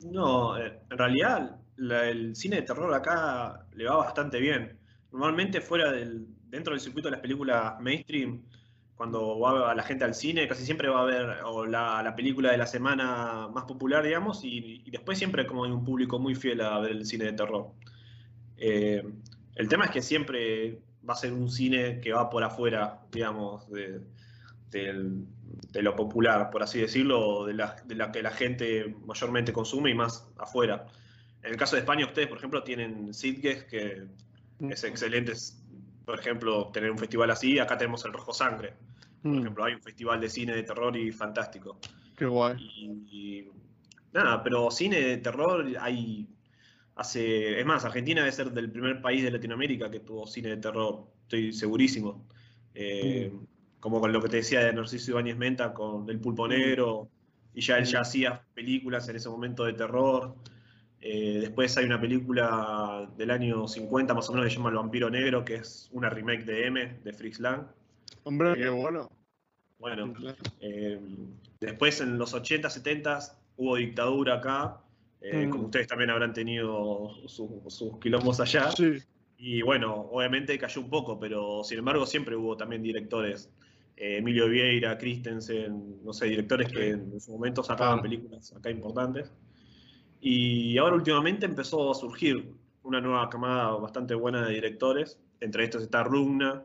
No, eh, en realidad la- el cine de terror acá le va bastante bien. Normalmente fuera del, dentro del circuito de las películas mainstream, cuando va la gente al cine, casi siempre va a ver o la, la película de la semana más popular, digamos, y, y después siempre como hay un público muy fiel a ver el cine de terror. Eh, el tema es que siempre va a ser un cine que va por afuera, digamos, de, lo popular, por así decirlo, de la, de la que la gente mayormente consume y más afuera. En el caso de España, ustedes, por ejemplo, tienen Sitges, que es excelente, por ejemplo, tener un festival así. Acá tenemos el Rojo Sangre, por Mm, ejemplo, hay un festival de cine de terror y fantástico. Qué guay. Y, y nada, pero cine de terror hay hace, es más, Argentina debe ser del primer país de Latinoamérica que tuvo cine de terror, estoy segurísimo. Eh, Como con lo que te decía de Narciso Ibáñez Menta con El Pulpo Negro, y ya él ya hacía películas en ese momento de terror. Eh, después hay una película del año 50 más o menos que se llama El Vampiro Negro, que es una remake de M, de Fritz Lang. Hombre, qué bueno. Bueno, eh, después en los 80, 70 hubo dictadura acá, eh, Mm. como ustedes también habrán tenido su- sus quilombos allá. Sí, Y bueno, obviamente cayó un poco, pero sin embargo siempre hubo también directores. eh, Emilio Vieira, Christensen, no sé, directores que en su momento sacaban Claro. películas acá importantes. Y ahora últimamente empezó a surgir una nueva camada bastante buena de directores. Entre estos está Rugna.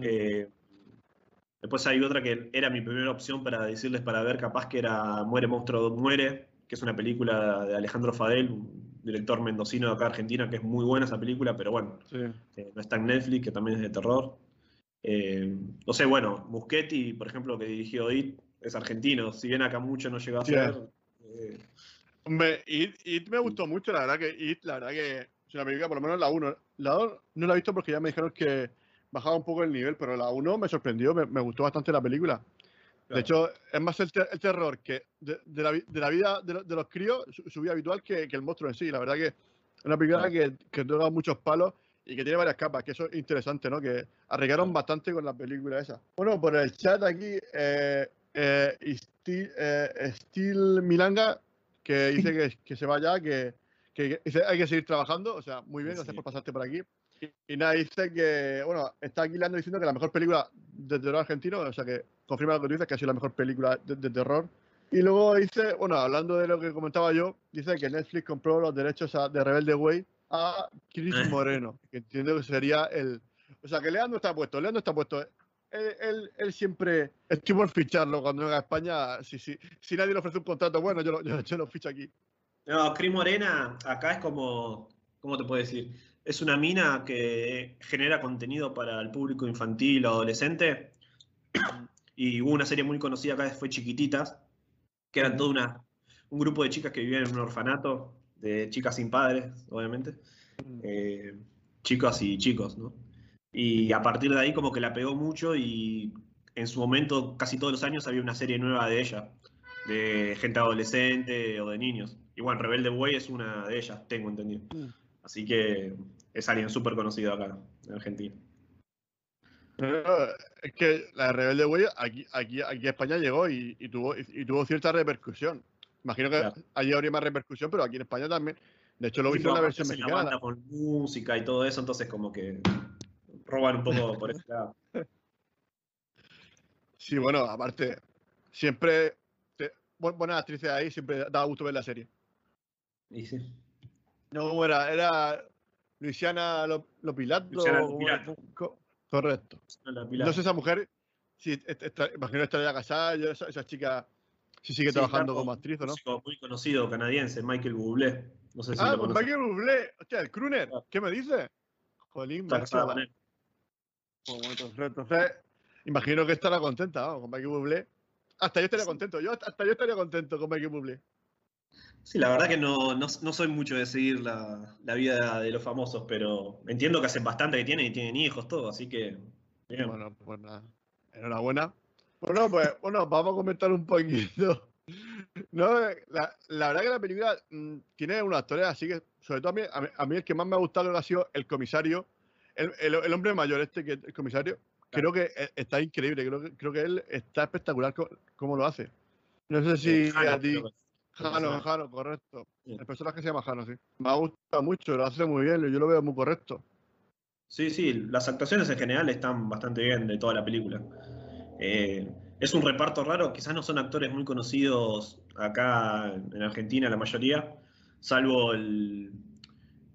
eh, después hay otra que era mi primera opción para decirles para ver, capaz que era Muere Monstruo Muere, que es una película de Alejandro Fadel, un director mendocino de acá Argentina, que es muy buena esa película, pero bueno, sí. eh, no está en Netflix, que también es de terror. Eh, no sé, bueno, Muschetti, por ejemplo, que dirigió It, es argentino. Si bien acá mucho no llegó a ser. eh, Hombre, It, It me gustó mucho, la verdad que It, la verdad que es una película, por lo menos la 1. La 2 no la he visto porque ya me dijeron que bajaba un poco el nivel, pero la 1 me sorprendió, me, me gustó bastante la película. De claro. hecho, es más el, te- el terror que de, de la, de la vida de, lo- de los críos, su, vida habitual, que, que el monstruo en sí. La verdad que es una película que, que toca muchos palos y que tiene varias capas, que eso es interesante, ¿no? Que arriesgaron bastante con la película esa. Bueno, por el chat aquí, eh, eh, Steel, eh, Steel Milanga, que dice que, que se vaya, que, que, que hay que seguir trabajando, o sea, muy bien, gracias Sí. por pasarte por aquí. Y, y nada, dice que, bueno, está aquí Leandro diciendo que la mejor película de terror argentino, o sea que confirma lo que tú dices, que ha sido la mejor película de, de terror. Y luego dice, bueno, hablando de lo que comentaba yo, dice que Netflix compró los derechos a- de Rebelde Way a Chris Eh. Moreno, que entiendo que sería el... O sea, que Leandro está puesto, Leandro está puesto. Él, él, él siempre estoy por ficharlo cuando venga a España. Si, si, si nadie le ofrece un contrato bueno, yo lo, yo, yo lo ficho aquí. No, Cris Morena, acá es como. ¿Cómo te puedo decir? Es una mina que genera contenido para el público infantil o adolescente. Y hubo una serie muy conocida acá, fue Chiquititas, que eran todo una, un grupo de chicas que vivían en un orfanato, de chicas sin padres, obviamente. eh, chicas y chicos, ¿no? Y a partir de ahí como que la pegó mucho y en su momento, casi todos los años, había una serie nueva de ella, de gente adolescente o de niños. Y bueno, Rebelde Way es una de ellas, tengo entendido. Así que es alguien súper conocido acá, en Argentina. Pero es que la de Rebelde Way aquí, aquí, aquí a España llegó y, y tuvo, y, y tuvo cierta repercusión. Imagino que Claro. allí habría más repercusión, pero aquí en España también. De hecho, lo Sí, hizo en la no, versión mexicana. banda con música y todo eso, entonces como que roban un poco por ese lado. Sí, bueno, aparte, siempre. te- bu- buenas actrices ahí, siempre da gusto ver la serie. Y sí. No, ¿cómo era? Era Luisiana Lo- Lopilato. Luciana. Lopilato. Co- Correcto. No sé esa mujer, si est- está- imagino que estaría casada, esa, esa chica si sigue Sí, trabajando como actriz o un no. músico muy conocido canadiense, Michael Bublé. No sé si Ah, lo conoces. Michael Bublé, hostia, el crooner. ¿qué me dice? Jolín, Está casado con él. Entonces, imagino que estará contenta ¿no? con Michael Bublé. Hasta yo estaría Sí. contento, yo hasta yo estaría contento con Michael Bublé. Sí, la verdad que no, no, no soy mucho de seguir la, la, vida de los famosos, pero entiendo que hacen bastante que tienen y tienen hijos, todo, así que. Bien. Bueno, pues nada. Enhorabuena. Bueno, pues bueno, vamos a comentar un poquito. No, la, la verdad que la película mmm, tiene unos actores así que, sobre todo a mí, a mí, el que más me ha gustado ha sido el comisario, el, el, el hombre mayor este, que el comisario, creo que e, está increíble, creo que, creo que él está espectacular cómo lo hace. No sé si a ti... Jano, Jano, correcto. Sí. El personaje se llama Jano, sí. Me ha gustado mucho, lo hace muy bien, yo lo veo muy correcto. Sí, sí, las actuaciones en general están bastante bien de toda la película. Eh, es un reparto raro, quizás no son actores muy conocidos acá en Argentina, la mayoría, salvo el,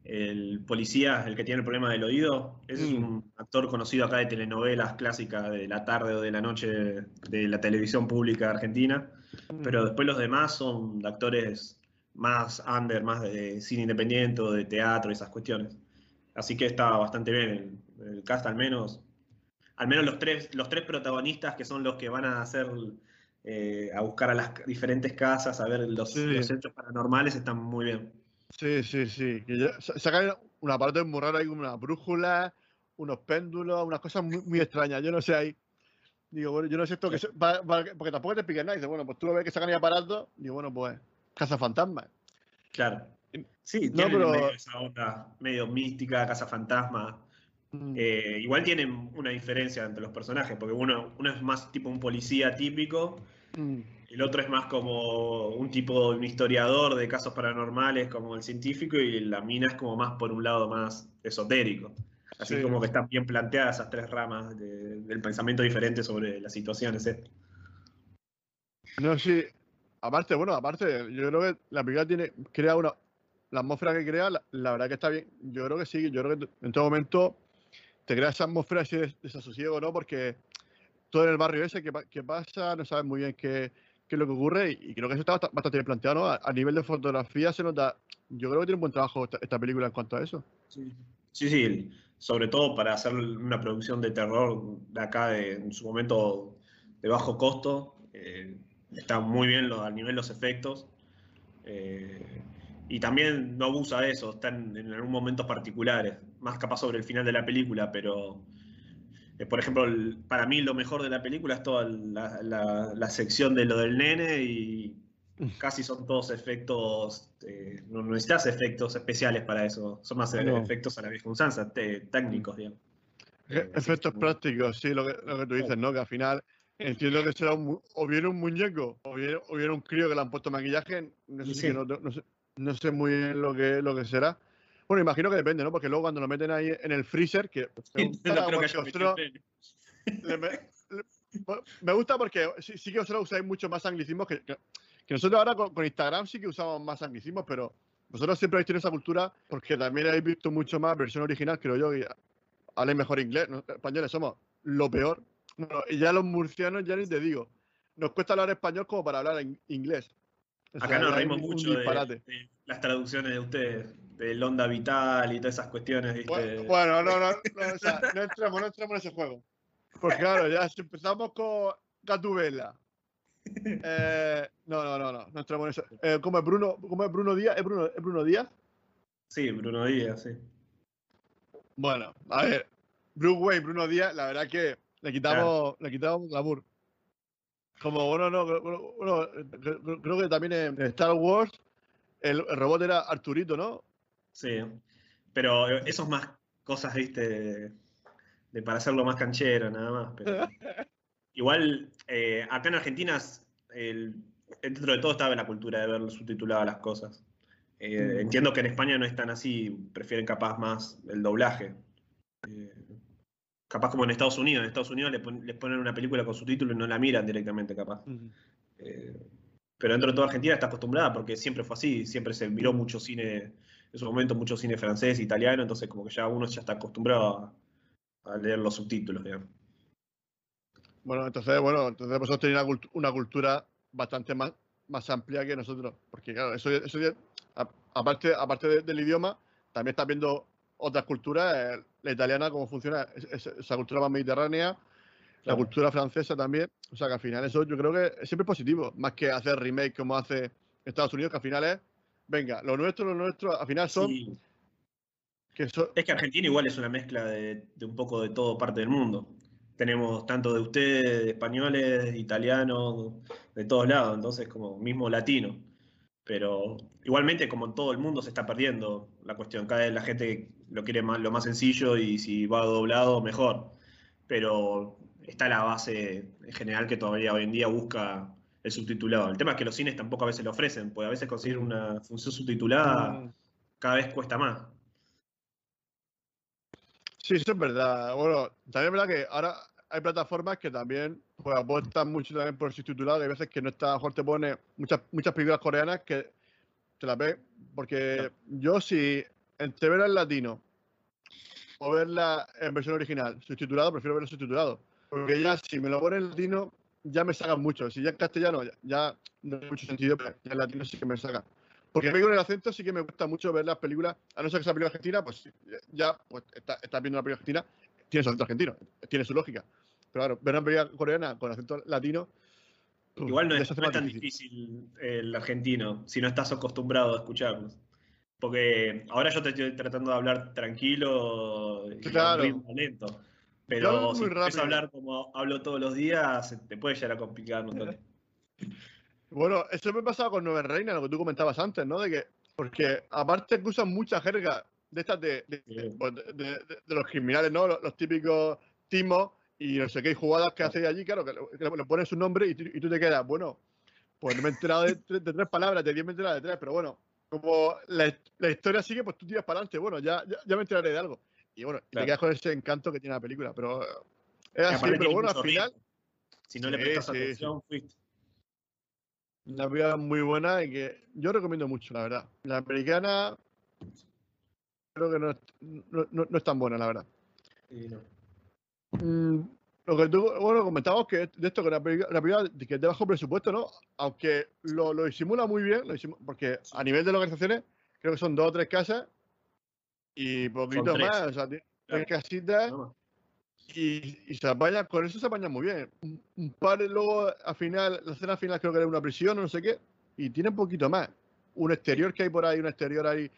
el policía, el que tiene el problema del oído. Ese mm. es un actor conocido acá de telenovelas clásicas de la tarde o de la noche de la televisión pública argentina. Mm. Pero después los demás son actores más under, más de cine independiente o de teatro, esas cuestiones. Así que está bastante bien el, el cast al menos al menos los tres, los tres protagonistas que son los que van a hacer eh, a buscar a las diferentes casas, a ver los, sí. los, hechos paranormales, están muy bien. Sí, sí, sí. Sacan una parte muy rara, hay una brújula, unos péndulos, unas cosas muy, muy extrañas. Yo no sé ahí. Digo, bueno, yo no sé esto que se, va, va, porque tampoco te explican nada. Dice, bueno, pues tú lo ves que sacan ahí aparatos. Digo, bueno, pues, casa fantasma. Claro. Sí, no, pero... medio esa onda medio mística, casa fantasma. Mm. Eh, igual tienen una diferencia entre los personajes, porque uno, uno es más tipo un policía típico, mm. El otro es más como un tipo, un historiador de casos paranormales, como el científico, y la mina es como más por un lado más esotérico. Así sí. como que están bien planteadas esas tres ramas de, del pensamiento diferente sobre las situaciones. ¿eh? No, sí. Aparte, bueno, aparte, yo creo que la película tiene, crea una, la atmósfera que crea, la, la, verdad que está bien. Yo creo que sí, yo creo que en todo momento te crea esa atmósfera de desasosiego, ¿no? Porque todo en el barrio ese que, que pasa, no sabes muy bien qué, qué, es lo que ocurre y, creo que eso está bastante planteado, ¿no? A, nivel de fotografía se nota, yo creo que tiene un buen trabajo esta, película en cuanto a eso. Sí. sí, sobre todo para hacer una producción de terror de acá, de, en su momento de bajo costo, eh, está muy bien lo, a nivel los efectos. Eh, y también no abusa de eso, están en, en momentos particulares, más capaz sobre el final de la película, pero eh, por ejemplo, el, para mí lo mejor de la película es toda la, la, la, sección de lo del nene y casi son todos efectos, eh, no necesitas efectos especiales para eso, son más no. efectos a la vieja usanza, técnicos, digamos. Eh, efectos prácticos, sí, lo que, lo que tú dices, ¿no? Que al final entiendo que será un, o bien un muñeco o bien, o bien un crío que le han puesto maquillaje, no sé, sí. si no, no, sé, no sé muy bien lo que, lo que será. Bueno, imagino que depende, ¿no? Porque luego cuando lo meten ahí en el freezer, que me gusta, porque sí, sí, que vosotros usáis mucho más anglicismos que, que, que nosotros ahora con, con, Instagram sí que usamos más anglicismos, pero vosotros siempre habéis tenido esa cultura porque también habéis visto mucho más versión original, creo yo, y habléis mejor inglés. Españoles somos lo peor. Bueno, y ya los murcianos, ya ni te digo, nos cuesta hablar español como para hablar en inglés. O sea, Acá nos reímos mucho de, de, las traducciones de ustedes, del onda vital y todas esas cuestiones, ¿viste? Bueno, bueno no, no, no, o sea, no, entramos, no entramos en ese juego. Porque claro, ya si empezamos con Gatubela. Eh, no, no, no, no, no entramos en eso. Eh, ¿Cómo es Bruno? ¿Cómo es Bruno Díaz? ¿Es Bruno, ¿Es Bruno Díaz? Sí, Bruno Díaz, sí. Bueno, a ver, Bruce Wayne, Bruno Díaz, la verdad que le quitamos, claro. le quitamos glamour. Como, bueno, no, bueno, creo que también en Star Wars el, el, robot era Arturito, ¿no? Sí, pero eso es más cosas, viste, de, de para hacerlo más canchero, nada más. Pero... Igual, eh, acá en Argentina, el, dentro de todo estaba la cultura de ver subtituladas las cosas. Eh, mm. Entiendo que en España no es tan así, prefieren capaz más el doblaje. Capaz como en Estados Unidos. En Estados Unidos les, pon, les ponen una película con subtítulos y no la miran directamente, capaz. Uh -huh. eh, pero dentro de toda Argentina está acostumbrada porque siempre fue así, siempre se miró mucho cine, en su momento mucho cine francés, italiano, entonces como que ya uno ya está acostumbrado a, a leer los subtítulos, digamos. Bueno, entonces, bueno, entonces vosotros tenéis una, una cultura bastante más, más amplia que nosotros, porque claro, eso, eso aparte, aparte de, del idioma, también estás viendo otras culturas, eh, la italiana, cómo funciona esa cultura más mediterránea, la cultura francesa también. O sea que al final eso yo creo que es siempre positivo, más que hacer remake como hace Estados Unidos, que al final es venga, lo nuestro, lo nuestro, al final son... Sí. Que son Es que Argentina igual es una mezcla de, de un poco de todo parte del mundo. Tenemos tanto de ustedes, de españoles, de italianos, de todos lados, entonces como mismo latino. Pero igualmente como en todo el mundo se está perdiendo la cuestión. Cada vez la gente lo quiere más, lo más sencillo y si va doblado, mejor. Pero está la base en general que todavía hoy en día busca el subtitulado. El tema es que los cines tampoco a veces lo ofrecen, porque a veces conseguir una función subtitulada Mm, cada vez cuesta más. Sí, eso es verdad. Bueno, también es verdad que ahora hay plataformas que también pues, apuestan mucho también por el subtitulado. Hay veces que no está, mejor te pone muchas, muchas películas coreanas que te las ves. Porque yo, si entre verla en latino o verla en versión original, subtitulado, prefiero verla subtitulado. Porque ya, si me lo ponen en latino, ya me sacan mucho. Si ya en castellano, ya, ya no tiene mucho sentido, pero ya en latino sí que me sacan. Porque a mí con el acento sí que me gusta mucho ver las películas, a no ser que sea película argentina, pues ya pues, está- estás viendo una película argentina, tiene su acento argentino, tiene su lógica. Pero claro, ver una película coreana con acento latino. Igual no es, no tan difícil. difícil el argentino si no estás acostumbrado a escucharnos. Porque ahora yo te estoy tratando de hablar tranquilo y Claro. ritmo lento. Pero si empiezas a hablar como hablo todos los días, te puede llegar a complicar un toque. Bueno, eso me pasaba con Nueva Reina, lo que tú comentabas antes, ¿no? De que, porque aparte que usan mucha jerga de estas de, de, Sí. pues, de- de- los criminales, ¿no? Los, los típicos timos y no sé qué jugadas que hacéis allí, claro, que le, le pones su nombre y, tú- y tú te quedas, bueno, pues no me he enterado de, tre- de tres palabras, de diez me he enterado de tres, pero bueno, como la, la historia sigue, pues tú tiras para adelante, bueno, ya, ya, ya me enteraré de algo. Y bueno, y Claro. te quedas con ese encanto que tiene la película, pero es así, pero bueno, al final. Si no le Sí, prestas sí, sí. atención, fuiste. Una película muy buena y que yo recomiendo mucho, la verdad. La americana creo que no es, no, no- no es tan buena, la verdad. No. Mm, lo que tú, bueno, comentábamos que de esto, que la película, que es de bajo presupuesto, ¿no? Aunque lo, lo disimula muy bien, lo disimula- porque a nivel de localizaciones creo que son dos o tres casas y poquito más, o sea, Claro. tres casitas y, y se apaña, con eso se apaña muy bien. Un, un par luego al final, la escena final creo que era una prisión o no sé qué, y tiene un poquito más. Un exterior que hay por ahí, un exterior ahí,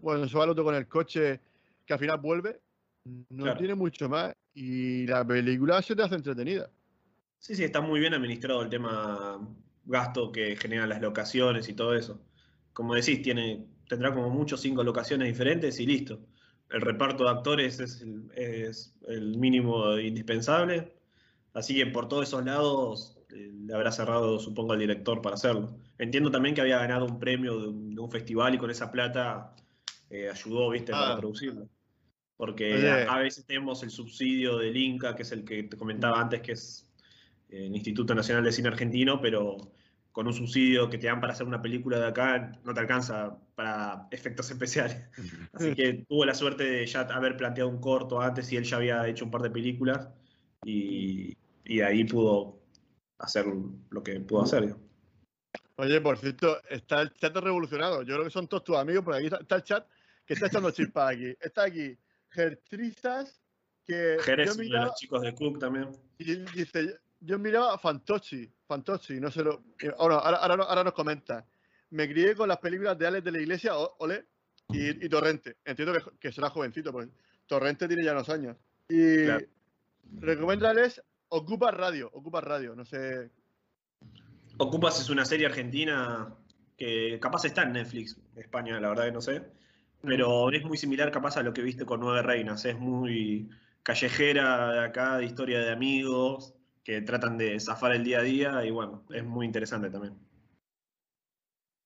cuando se va el otro con el coche, que al final vuelve, no Claro. tiene mucho más. Y la película se te hace entretenida. Sí, sí, está muy bien administrado el tema gasto que generan las locaciones y todo eso. Como decís, tiene, tendrá como mucho cinco locaciones diferentes y listo. El reparto de actores es el, es el mínimo indispensable. Así que por todos esos lados eh, le habrá cerrado, supongo, al director para hacerlo. Entiendo también que había ganado un premio de un, de un festival y con esa plata eh, ayudó, viste, para Ah. producirlo. Porque Oye. a, a veces tenemos el subsidio del Inca, que es el que te comentaba antes, que es eh, el Instituto Nacional de Cine Argentino, pero con un subsidio que te dan para hacer una película de acá, no te alcanza para efectos especiales. Así que tuvo la suerte de ya haber planteado un corto antes y él ya había hecho un par de películas y, y ahí pudo hacer lo que pudo hacer. Oye, por cierto, está el chat revolucionado. Yo creo que son todos tus amigos, porque aquí está, está el chat que está echando chispas aquí. Está aquí Gertrizas, que Jerez, yo de los chicos de Cook también. y dice, yo miraba a Fantocci, Fantocci, no sé lo... eh, Ahora, ahora, ahora, no- ahora nos comenta. Me crié con las películas de Alex de la Iglesia, Ole, y, y Torrente. Entiendo que, que será jovencito, pues Torrente tiene ya unos años. Y Claro. recomiéndales Ocupa Radio, Ocupa Radio, no sé... Ocupas es una serie argentina que capaz está en Netflix, España, la verdad que no sé. Pero es muy similar capaz a lo que viste con Nueve Reinas. Es muy callejera de acá, de historia de amigos que tratan de zafar el día a día y bueno, es muy interesante también.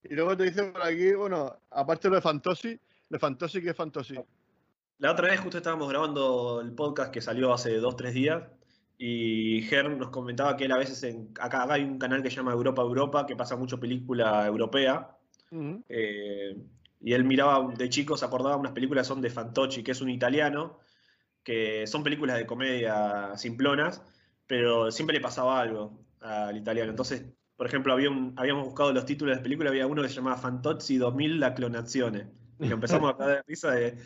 Y luego te dice por aquí, bueno, aparte de lo de Fantosi, de Fantosi, ¿qué es Fantosi? La otra vez justo estábamos grabando el podcast que salió hace dos, tres días y Ger nos comentaba que él a veces en, acá, acá hay un canal que se llama Europa Europa que pasa mucho película europea. Eh, y él miraba de chico, se acordaba unas películas son de Fantocci, que es un italiano, que son películas de comedia simplonas, pero siempre le pasaba algo al italiano. Entonces, por ejemplo, había un- habíamos buscado los títulos de las películas, había uno que se llamaba Fantozzi 2000 La clonazione. Y empezamos a caer de risa de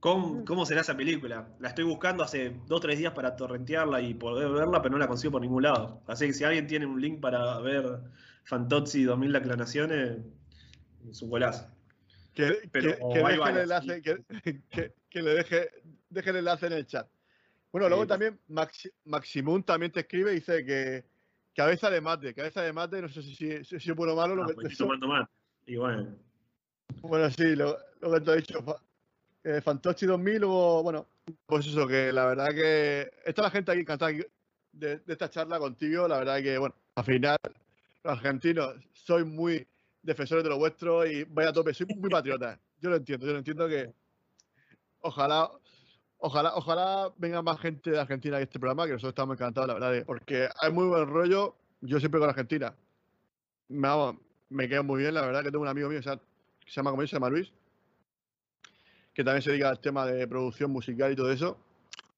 ¿cómo, cómo será esa película. La estoy buscando hace dos o tres días para torrentearla y poder verla, pero no la consigo por ningún lado. Así que si alguien tiene un link para ver Fantozzi 2000 La clonazione, es un golazo. Que, Pero que, que hay deje el varias, enlace, sí. que, que- que le deje, deje el enlace en el chat. Bueno, luego también Maxi, Maximum también te escribe y dice que cabeza de mate, cabeza de mate, no sé si, si, si, si es bueno o malo. Ah, lo pues tomando mate. Y bueno, sí, lo, lo que te he dicho. eh, Fantochi 2000, luego, bueno, pues eso, que la verdad que está la gente aquí encantada de, de esta charla contigo. La verdad que, bueno, al final, los argentinos, soy muy defensores de lo vuestro y vaya a tope, soy muy patriota. Yo lo entiendo, yo lo entiendo que ojalá, ojalá, ojalá venga más gente de Argentina a este programa, que nosotros estamos encantados, la verdad, porque hay muy buen rollo. Yo siempre con Argentina. Me, me quedo muy bien, la verdad que tengo un amigo mío, que se llama como yo, se llama Luis, que también se dedica al tema de producción musical y todo eso.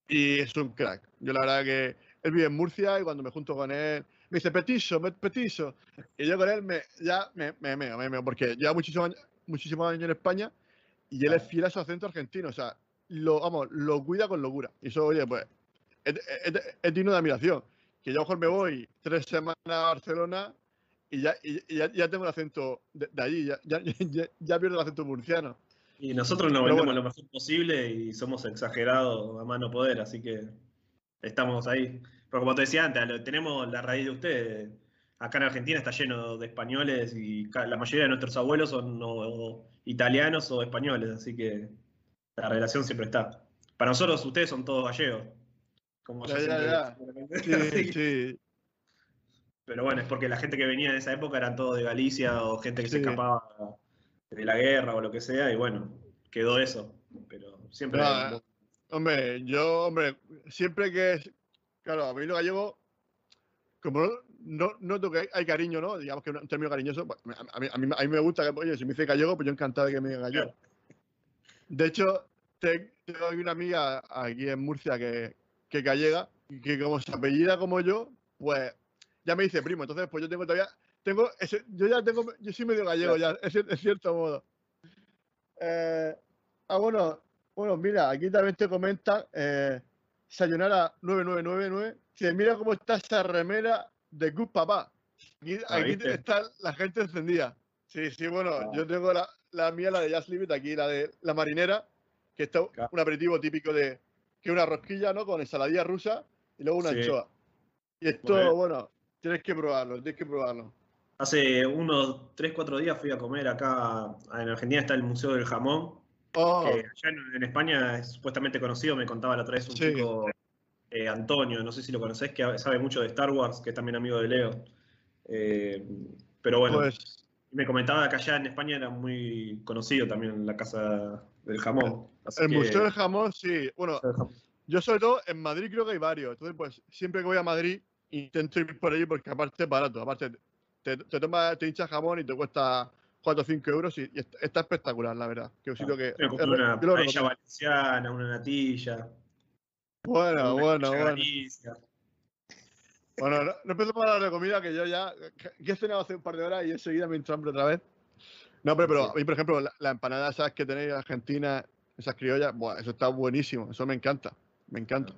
Y es un crack. Yo la verdad que él vive en Murcia y cuando me junto con él, me dice petiso, petiso. Y yo con él me, ya me, me meo, me meo, porque lleva muchísimos años, muchísimos años en España y él es fiel a su acento argentino. O sea, lo, vamos, lo cuida con locura. Y eso, oye, pues, es, es- es digno de admiración. Que yo a lo mejor me voy tres semanas a Barcelona y ya, y, y ya, ya tengo el acento de, de allí, ya, ya, pierdo el acento murciano. y nosotros nos vendemos bueno. lo mejor posible y somos exagerados a mano poder, así que estamos ahí. Pero como te decía antes, tenemos la raíz de ustedes. Acá en Argentina está lleno de españoles y la mayoría de nuestros abuelos son o italianos o españoles, así que la relación siempre está. Para nosotros ustedes son todos gallegos. Como Ya, ya, ya. Sí, sí. Pero bueno, es porque la gente que venía en esa época eran todos de Galicia o gente que se escapaba de la guerra o lo que sea, y bueno, quedó eso. Pero siempre. No, eh, Hombre, yo, hombre, siempre que. Claro, a mí lo gallego, como no, no que hay, cariño, ¿no? Digamos que un término cariñoso. pues, A, mí, a, mí, a mí me gusta que, oye, si me dice gallego, pues yo encantado de que me diga gallego. De hecho, te- tengo una amiga aquí en Murcia que, que gallega y que como se apellida como yo, pues ya me dice primo. Entonces, pues yo tengo todavía. Tengo yo ya tengo. Yo soy medio gallego ya, en cierto modo. Eh, ah, bueno, bueno, mira, aquí también te comenta eh, Sayonara 9999. Dice, mira cómo está esa remera de Good Papá. Aquí, Ah, aquí está la gente encendida. Sí, sí, bueno, Ah. yo tengo la, la mía, la de Just Leave It, aquí la de la marinera, que está Claro. un aperitivo típico de que una rosquilla, ¿no? Con ensaladilla rusa y luego una Sí. anchoa. Y esto, bien. bueno, tienes que probarlo, tienes que probarlo. Hace unos 3, 4 días fui a comer acá. En Argentina está el Museo del Jamón, Oh, que allá en, en España es supuestamente conocido. Me contaba la otra vez un Sí. chico, eh, Antonio, no sé si lo conocés, que sabe mucho de Star Wars, que es también amigo de Leo. Eh, pero bueno, pues me comentaba que allá en España era muy conocido también la casa del jamón. Así el que- Museo del Jamón, sí. Bueno, Jamón. Yo sobre todo en Madrid creo que hay varios. Entonces, pues siempre que voy a Madrid intento ir por allí porque aparte es barato. Aparte te, te tomas, te hinchas jamón y te cuesta 4 o 5 euros y, y está, está espectacular, la verdad. Que sitio que... Es- una yo paella valenciana, una natilla. Bueno, una bueno, bueno. Galicia. Bueno, no, no empiezo para la comida que yo ya... Que he cenado hace un par de horas y enseguida me entra hambre otra vez. No, pero, pero a mí, por ejemplo, la, la empanada esas que tenéis en Argentina, esas criollas, buah, eso está buenísimo. Eso me encanta. Me encanta.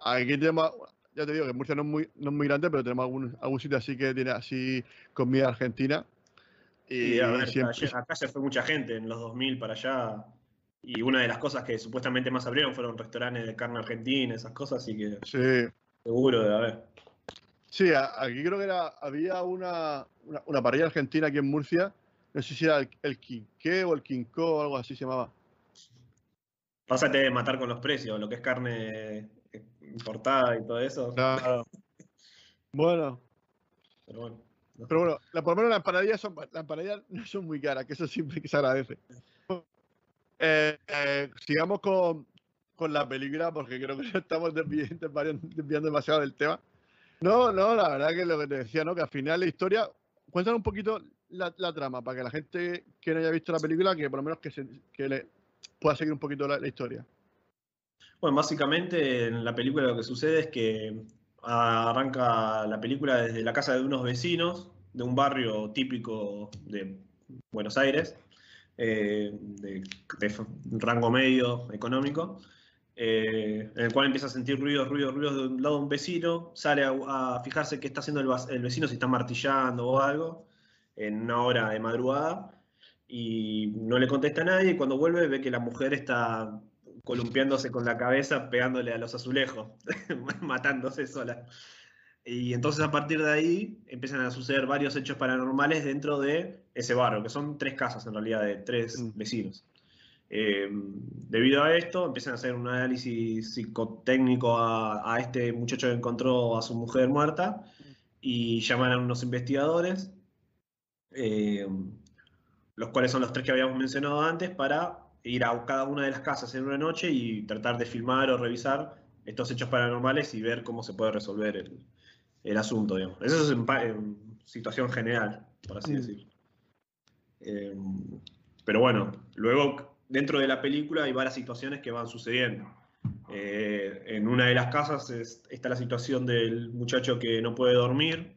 Aquí tenemos, ya te digo que Murcia no es muy, no es muy grande, pero tenemos algún, algún sitio así que tiene así comida argentina. Y, Y a ver, siempre, acá se fue mucha gente en los 2000 para allá. Y una de las cosas que supuestamente más abrieron fueron restaurantes de carne argentina, esas cosas, así que sí, seguro debe haber. sí, aquí creo que era, había una, una, una parrilla argentina aquí en Murcia. No sé si era el, el Quinqué o el Quincó o algo así se llamaba. Pásate de matar con los precios, lo que es carne eh, importada y todo eso. Claro. Bueno, Pero bueno. Pero bueno, la, por lo menos las empanadillas, son, las empanadillas no son muy caras, que eso siempre que se agradece. Eh, eh, sigamos con, con la película, porque creo que nos estamos desviando, desviando demasiado del tema. No, no, la verdad que lo que te decía, ¿no? Que al final la historia. Cuéntanos un poquito la, la trama, para que la gente que no haya visto la película, que por lo menos que, se, que le pueda seguir un poquito la, la historia. Bueno, básicamente en la película lo que sucede es que arranca la película desde la casa de unos vecinos de un barrio típico de Buenos Aires, eh, de, rango medio económico, eh, en el cual empieza a sentir ruidos, ruidos, ruidos de un lado de un vecino, sale a, fijarse qué está haciendo el, el vecino, si está martillando o algo, en una hora de madrugada, y no le contesta a nadie. Y cuando vuelve ve que la mujer está columpiándose con la cabeza, pegándole a los azulejos, matándose sola. Y entonces a partir de ahí empiezan a suceder varios hechos paranormales dentro de ese barrio, que son tres casas en realidad de tres Mm. vecinos. Eh, debido a esto, empiezan a hacer un análisis psicotécnico a, a este muchacho que encontró a su mujer muerta y llaman a unos investigadores, eh, los cuales son los tres que habíamos mencionado antes, para ir a cada una de las casas en una noche y tratar de filmar o revisar estos hechos paranormales y ver cómo se puede resolver el, el asunto. Digamos. Eso es en, situación general, por así Mm. decirlo. Eh, pero bueno, luego dentro de la película hay varias situaciones que van sucediendo. Eh, en una de las casas es- está la situación del muchacho que no puede dormir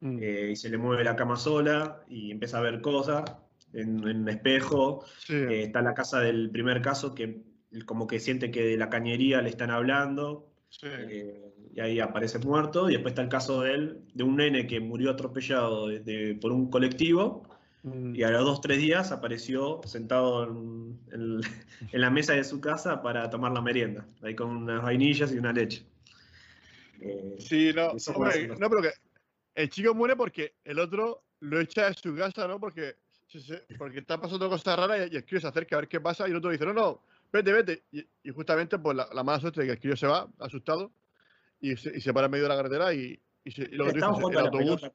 Mm. eh, y se le mueve la cama sola y empieza a ver cosas en, en espejo. Sí. Eh, está la casa del primer caso que como que siente que de la cañería le están hablando sí. eh, y ahí aparece muerto. Y después está el caso de él, de un nene que murió atropellado de- de- por un colectivo Mm. y a los dos, tres días apareció sentado en, en- en la mesa de su casa para tomar la merienda, ahí con unas vainillas y una leche. Eh, Sí, no, hombre, no, pero que el chico muere porque el otro lo echa de su casa, ¿no? Porque, se- se- porque está pasando cosas raras y, el crío se acerca a ver qué pasa y el otro dice, no, no, vete, vete. Y, y justamente, pues la, la mala suerte es que el crío se va, asustado, y se, y se para en medio de la carretera y, y, se- y lo jugando el autobús. pelota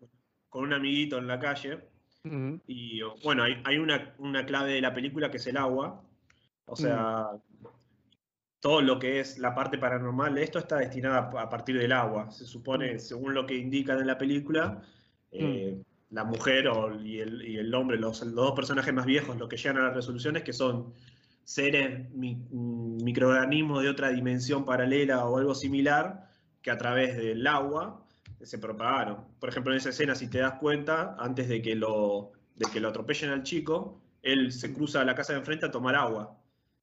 con- un amiguito en la calle y bueno, hay, hay una, una clave de la película que es el agua. O sea, todo lo que es la parte paranormal de esto está destinada a partir del agua. Se supone, Mm. según lo que indican en la película, eh, la mujer o- y, el, y el hombre, los, los dos personajes más viejos, lo que llegan a la resolución es que son seres, mi- mm, microorganismos de otra dimensión paralela o algo similar, que a través del agua se propagaron. Por ejemplo, en esa escena, si te das cuenta, antes de que lo, de que lo atropellen al chico, él se cruza a la casa de enfrente a tomar agua.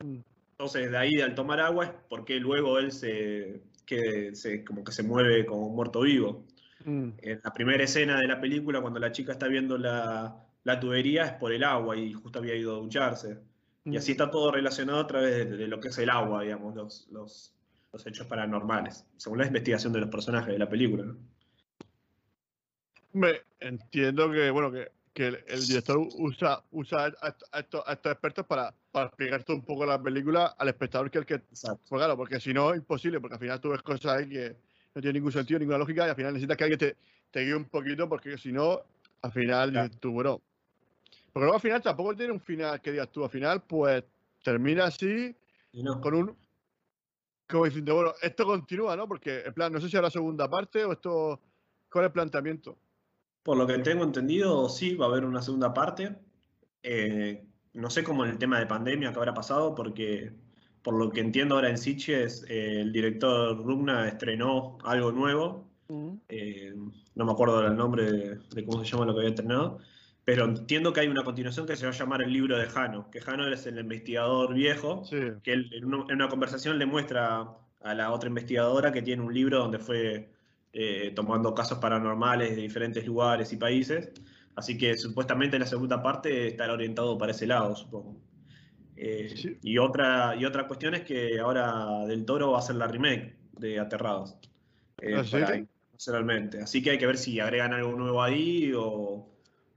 Mm. Entonces, de ahí al tomar agua es porque luego él se, que se como que se mueve como un muerto vivo. Mm, En la primera escena de la película, cuando la chica está viendo la, la tubería, es por el agua y justo había ido a ducharse. Y mm. así está todo relacionado a través de, de lo que es el agua, digamos, los, los, los hechos paranormales, según la investigación de los personajes de la película. ¿no? Hombre, entiendo que, bueno, que, que el, el director usa, usa a, a- estos, a estos expertos para, para explicarte un poco la película al espectador que el que Exacto. Pues claro, porque si no es imposible, porque al final tú ves cosas ahí que no tienen ningún sentido, ninguna lógica, y al final necesitas que alguien te, te guíe un poquito, porque si no, al final Claro. tú, bueno. Porque luego al final tampoco tiene un final que digas tú, al final, pues termina así, no. con un. Como diciendo, bueno, esto continúa, ¿no? Porque, en plan, no sé si habrá segunda parte o esto. ¿Cuál es el planteamiento? Por lo que tengo entendido, sí, va a haber una segunda parte. Eh, no sé cómo el tema de pandemia que habrá pasado, porque por lo que entiendo ahora en Sitges, eh, el director Rugna estrenó algo nuevo. eh, no me acuerdo el nombre de, de cómo se llama lo que había estrenado, pero entiendo que hay una continuación que se va a llamar el libro de Jano, que Jano es el investigador viejo, Sí. que él en, una, en una conversación le muestra a la otra investigadora que tiene un libro donde fue eh, tomando casos paranormales de diferentes lugares y países. Así que supuestamente la segunda parte estará orientado para ese lado, supongo. Eh, Sí. y, otra, y otra cuestión es que ahora Del Toro va a hacer la remake de Aterrados. eh, ¿Ah, sí? internacionalmente. Así que hay que ver si agregan algo nuevo ahí o,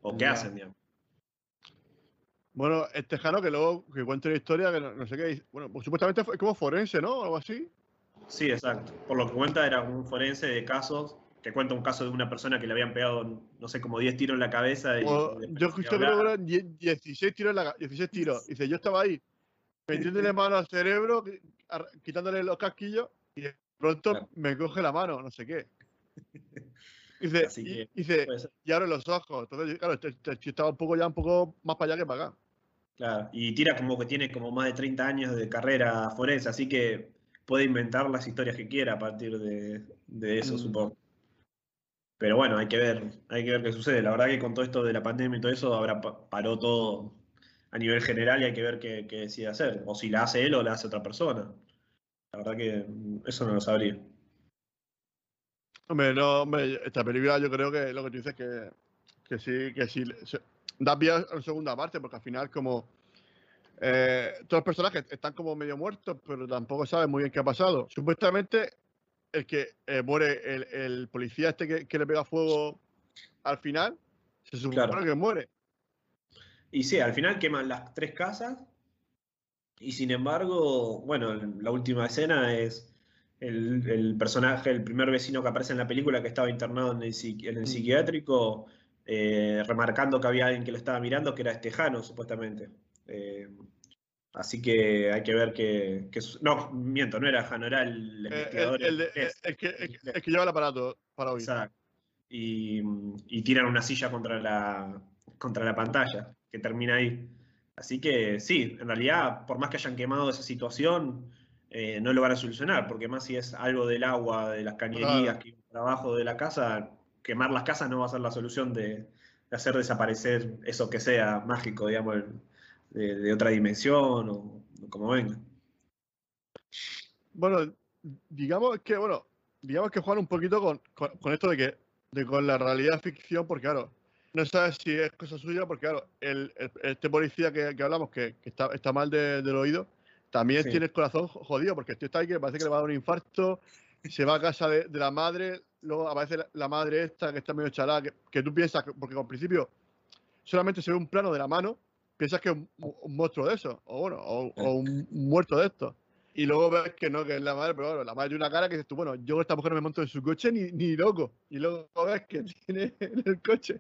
o qué hacen, digamos. Bueno, este Jano que luego que cuenta una historia que no, no sé qué. dice- Bueno, pues supuestamente fue como forense, ¿no? Algo así. Sí, exacto. Por lo que cuenta era un forense de casos, que cuenta un caso de una persona que le habían pegado, no sé, como 10 tiros en la cabeza. Y, O- y yo creo que eran die- 16 tiros, en la, ca- 16 tiros. Dice, yo estaba ahí, metiéndole mano al cerebro, quitándole los casquillos, y de pronto Claro. me coge la mano, no sé qué. Dice, y, dice, y abre los ojos. Entonces, claro, este, este estaba un poco ya un poco más para allá que para acá. Claro, y tira como que tiene como más de 30 años de carrera forense, así que puede inventar las historias que quiera a partir de, de eso, Mm. supongo. Pero bueno, hay que ver, hay que ver qué sucede. La verdad que con todo esto de la pandemia y todo eso, habrá pa- paró todo a nivel general y hay que ver qué, decide hacer. O si la hace él o la hace otra persona. La verdad que mm, eso no lo sabría. Hombre, no, hombre, esta película yo creo que lo que tú dices que, que sí, que sí. se- da pie a una segunda parte, porque al final como eh, todos los personajes están como medio muertos, pero tampoco saben muy bien qué ha pasado. Supuestamente el que eh, muere, el, el, policía este que, que, le pega fuego al final, se supone claro. que muere. Y sí, al final queman las tres casas y sin embargo, bueno, la última escena es el, el, personaje, el primer vecino que aparece en la película que estaba internado en el, en el mm. psiquiátrico, eh, remarcando que había alguien que lo estaba mirando, que era Estejano, supuestamente. Eh, así que hay que ver que, que, No, miento, no era Jano, era el eh, investigador. el, el, el, que, el, que, lleva el aparato para oír. Exacto. Y, y, tiran una silla contra la, contra la pantalla, que termina ahí. Así que sí, en realidad, por más que hayan quemado esa situación, eh, no lo van a solucionar, porque más si es algo del agua, de las cañerías, que trabajo de la casa, quemar las casas no va a ser la solución de, de hacer desaparecer eso que sea mágico, digamos, de, de otra dimensión o, o, como venga. Bueno, digamos que, bueno, digamos que juegan un poquito con, con, con esto de que de con la realidad ficción, porque claro, no sabes si es cosa suya, porque claro, el, el, este policía que, que hablamos, que, que, está, está mal de, del oído, también sí. tiene el corazón jodido, porque este está ahí que parece que le va a dar un infarto, se va a casa de, de la madre, luego aparece la, la, madre esta que está medio chalada, que, que tú piensas, que, porque al principio solamente se ve un plano de la mano, piensas que es un, un monstruo de eso, o bueno, o, o un, muerto de estos y luego ves que no, que es la madre, pero bueno, la madre tiene una cara que dices tú, bueno, yo esta mujer no me monto en su coche ni, ni loco. Y luego ves que tiene en el coche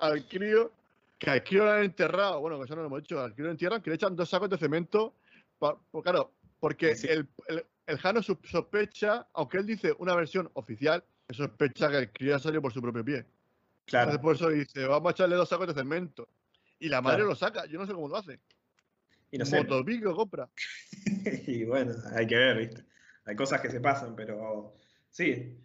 al crío, que al crío lo han enterrado, bueno, que eso no lo hemos dicho, al crío lo entierran, que le echan dos sacos de cemento, pa, por, claro, porque sí. el, el, el, Jano sospecha, aunque él dice una versión oficial, que sospecha que el crío ha salido por su propio pie. Claro. Entonces por eso dice, vamos a echarle dos sacos de cemento. Y la madre claro. lo saca, yo no sé cómo lo hace. Y no sé. Motopico compra. y bueno, hay que ver, ¿viste? Hay cosas que se pasan, pero sí,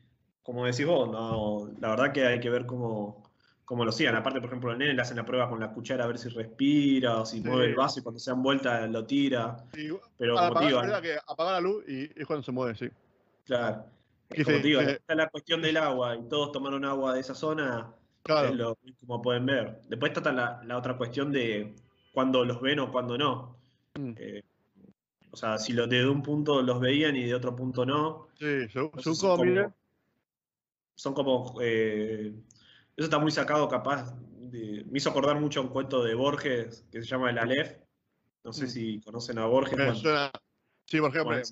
como decís vos, no, la verdad que hay que ver cómo, cómo lo sigan. Aparte, por ejemplo, el nene le hacen la prueba con la cuchara a ver si respira o si sí. mueve el vaso y cuando se dan vuelta lo tira. Sí, pero como digo, que apaga la luz y es cuando se mueve, sí. Claro. Como digo, eh, está la cuestión del agua y todos tomaron agua de esa zona, claro. es lo, como pueden ver. Después está la, la otra cuestión de cuando los ven o cuando no. Mm. Eh, o sea, si los de un punto los veían y de otro punto no. Sí, son, son, son como, Son como. Eh, eso está muy sacado, capaz. De, me hizo acordar mucho un cuento de Borges que se llama El Aleph. No sé mm. si conocen a Borges. Bueno, suena, sí, por ejemplo, es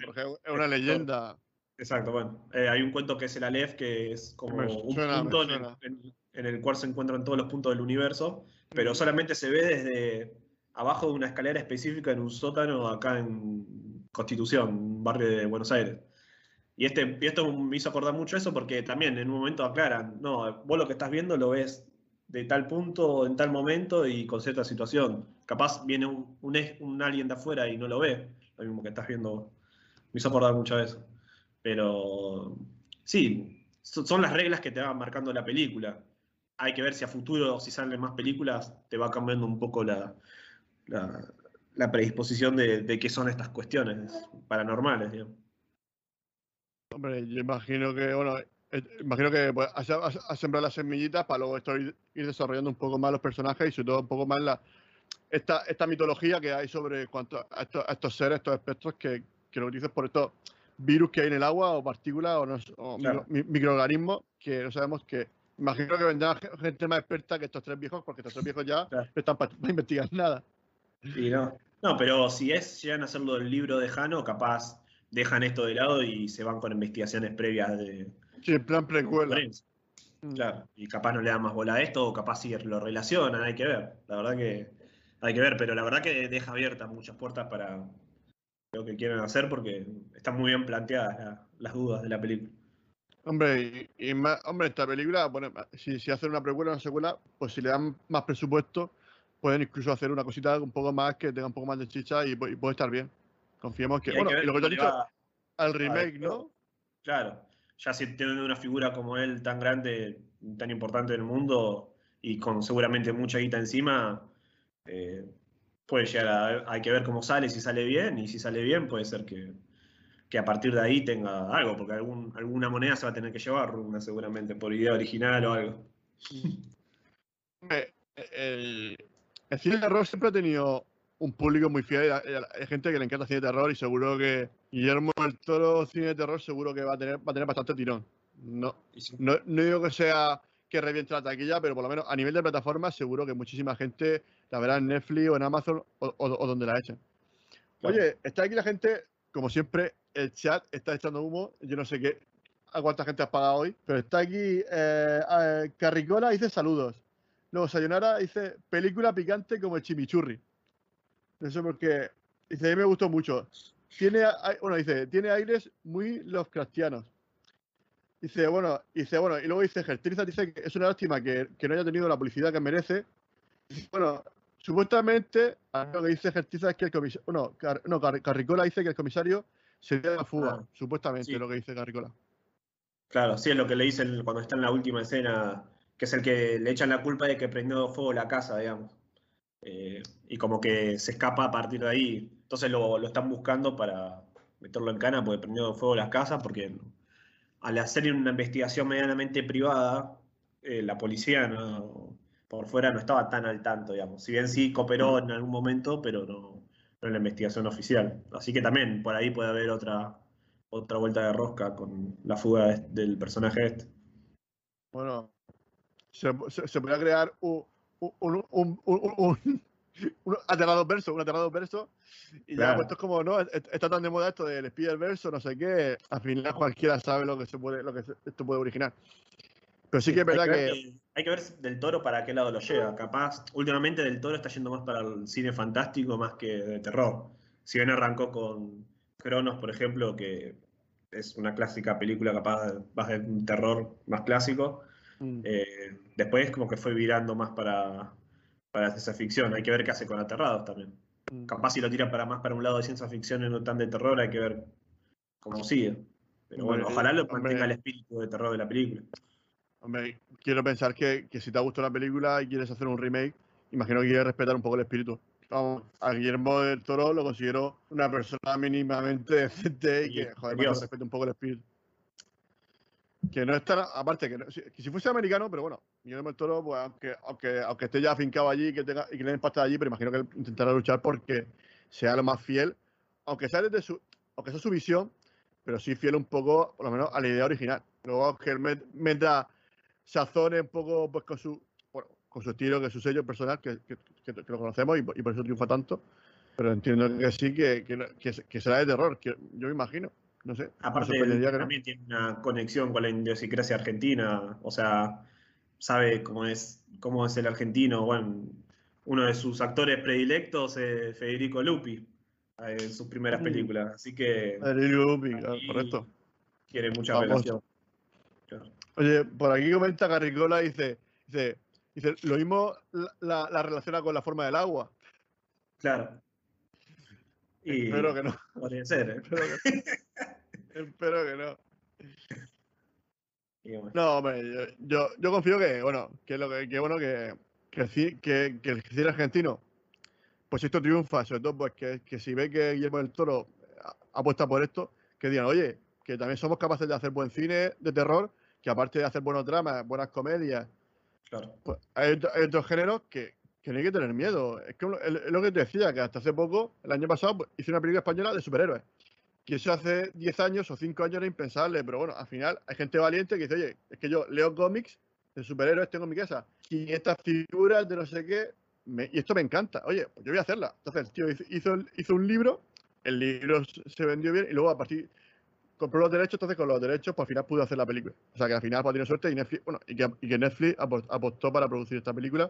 una leyenda. Exacto, bueno. Eh, hay un cuento que es el Aleph, que es como un suena, punto en el, en, en el, cual se encuentran todos los puntos del universo, pero solamente se ve desde abajo de una escalera específica en un sótano acá en Constitución, un barrio de Buenos Aires. Y, este, y esto me hizo acordar mucho eso porque también en un momento aclaran, no, vos lo que estás viendo lo ves de tal punto, en tal momento y con cierta situación. Capaz viene un, un, un alguien de afuera y no lo ve, lo mismo que estás viendo. Me hizo acordar mucho eso. Pero sí, son las reglas que te van marcando la película. Hay que ver si a futuro, si salen más películas, te va cambiando un poco la, la, la predisposición de, de, qué son estas cuestiones paranormales. Digamos. Hombre, yo imagino que, bueno, eh, imagino que pues, has, has, sembrado las semillitas para luego esto ir, ir, desarrollando un poco más los personajes y sobre todo un poco más la, esta, esta mitología que hay sobre cuanto a, estos, a estos seres, estos espectros que, que lo dices por estos virus que hay en el agua o partículas o, no, o claro. micro, microorganismos que no sabemos que imagino que vendrá gente más experta que estos tres viejos porque estos tres viejos ya claro. no están para, investigar nada. Y no. no, pero si es, llegan a hacerlo del libro de Jano, capaz dejan esto de lado y se van con investigaciones previas de. Sí, en plan precuela. Mm. Claro, y capaz no le dan más bola a esto, o capaz sí lo relacionan, hay que ver. La verdad que hay que ver, pero la verdad que deja abiertas muchas puertas para lo que quieren hacer porque están muy bien planteadas la, las dudas de la película. Hombre, y, y más, hombre, esta película, bueno, si, si hacen una precuela o una secuela, pues si le dan más presupuesto, pueden incluso hacer una cosita un poco más que tenga un poco más de chicha y, y puede estar bien. Confiemos que. Bueno, que y lo que te he dicho, va... al remake, ¿no? Claro, ya si tienen una figura como él tan grande, tan importante en el mundo y con seguramente mucha guita encima, eh, puede llegar a. Hay que ver cómo sale, si sale bien, y si sale bien, puede ser que, que a partir de ahí tenga algo, porque algún, alguna moneda se va a tener que llevar, una seguramente, por idea original o algo. el, el cine de terror siempre ha tenido un público muy fiel. Hay, gente que le encanta el cine de terror y seguro que Guillermo del Toro, cine de terror, seguro que va a tener, va a tener bastante tirón. No, no, no digo que sea que reviente la taquilla, pero por lo menos a nivel de plataforma seguro que muchísima gente la verá en Netflix o en Amazon o, o- o donde la echen. Claro. Oye, está aquí la gente, como siempre, el chat está echando humo. Yo no sé qué, a cuánta gente has pagado hoy, pero está aquí eh, Carricola dice saludos. Luego Sayonara dice película picante como el chimichurri. No sé por qué. Dice, a mí me gustó mucho. Tiene, bueno, dice, tiene aires muy Lovecraftianos. Dice, bueno, dice, bueno, y luego dice, Gertrizas dice que es una lástima que, que no haya tenido la publicidad que merece. Bueno, supuestamente, lo que dice Gertrizas es que el comisario, no, Car- Carricola dice que el comisario sería la fuga, Ah, supuestamente, sí. lo que dice Carricola. Claro, sí, es lo que le dicen cuando está en la última escena, que es el que le echan la culpa de que prendió fuego la casa, digamos. Eh, y como que se escapa a partir de ahí. Entonces lo, lo están buscando para meterlo en cana porque prendió fuego las casas, porque al hacer una investigación medianamente privada, eh, la policía no- por fuera no estaba tan al tanto, digamos. Si bien sí cooperó en algún momento, pero no, no en la investigación oficial. Así que también por ahí puede haber otra, otra vuelta de rosca con la fuga de- del personaje este. Bueno, se, se, se podría crear un, un, un, un, un, un- un aterrado verso, un aterrado verso. Y ya, Claro. pues esto es como, ¿no? Est- Está tan de moda esto del Spider verso, no sé qué. Al final cualquiera sabe lo que se puede, lo que esto puede originar. Pero sí que es verdad hay ver, que. hay que ver del toro para qué lado lo lleva. Capaz, últimamente del toro está yendo más para el cine fantástico más que de terror. Si bien arrancó con Cronos, por ejemplo, que es una clásica película capaz de, más de un terror más clásico, mm, eh, después como que fue virando más para, para ciencia ficción. Hay que ver qué hace con Aterrados también. mm. Capaz si lo tira para más para un lado de ciencia ficción y no tan de terror, hay que ver cómo sigue. Pero bueno, ojalá lo mantenga el espíritu de terror de la película. Hombre, quiero pensar que, que si te ha gustado la película y quieres hacer un remake, imagino que quieres respetar un poco el espíritu. Vamos, a Guillermo del Toro lo considero una persona mínimamente decente y que, joder, Dios. respete un poco el espíritu. Que no es tan, aparte, que, no- si, que si fuese americano, pero bueno, Guillermo del Toro, pues aunque, aunque, aunque esté ya afincado allí que tenga, y que le den pasta allí, pero imagino que él intentará luchar porque sea lo más fiel, aunque sea desde su, aunque sea su visión, pero sí fiel un poco, por lo menos, a la idea original. Luego que él met- meta sazone un poco pues con su bueno, con su estilo, que es su sello personal, que, que- que- que lo conocemos y, por- y por eso triunfa tanto. Pero entiendo que sí, que, que, será de terror, que yo me imagino. No sé. Aparte, él que no. también tiene una conexión con la idiosincrasia argentina, o sea, sabe cómo es, cómo es el argentino. Bueno, uno de sus actores predilectos es Federico Lupi eh, en sus primeras películas, así que Adriano Lupi, correcto. quiere mucha Famoso. relación. Claro. Oye, por aquí comenta Carricola, dice, dice, dice lo mismo la, la- la relaciona con la forma del agua. Claro. Y Espero que no. podría ser, ¿eh? Espero que, espero que no. Bueno, No, hombre, yo, yo, yo confío que, bueno, que lo que, que bueno que, que, que, que el cine argentino, pues esto triunfa, sobre todo pues que, que si ve que Guillermo del Toro a- apuesta por esto, que digan, oye, que también somos capaces de hacer buen cine de terror, que aparte de hacer buenos dramas, buenas comedias, claro. pues hay, otro- hay otros géneros que, que no hay que tener miedo. Es que es lo que te decía, que hasta hace poco, el año pasado, pues, hice una película española de superhéroes. Que eso hace 10 años o 5 años era impensable, pero bueno, al final hay gente valiente que dice, oye, es que yo leo cómics de superhéroes, tengo en mi casa 500 figuras de no sé qué, me- y esto me encanta. Oye, pues yo voy a hacerla. Entonces el tío hizo, hizo, hizo un libro, el libro se vendió bien y luego a partir compró los derechos, entonces con los derechos pues al final pudo hacer la película. O sea que al final pues, tiene suerte y Netflix, bueno, y que, y que Netflix apo- apostó para producir esta película,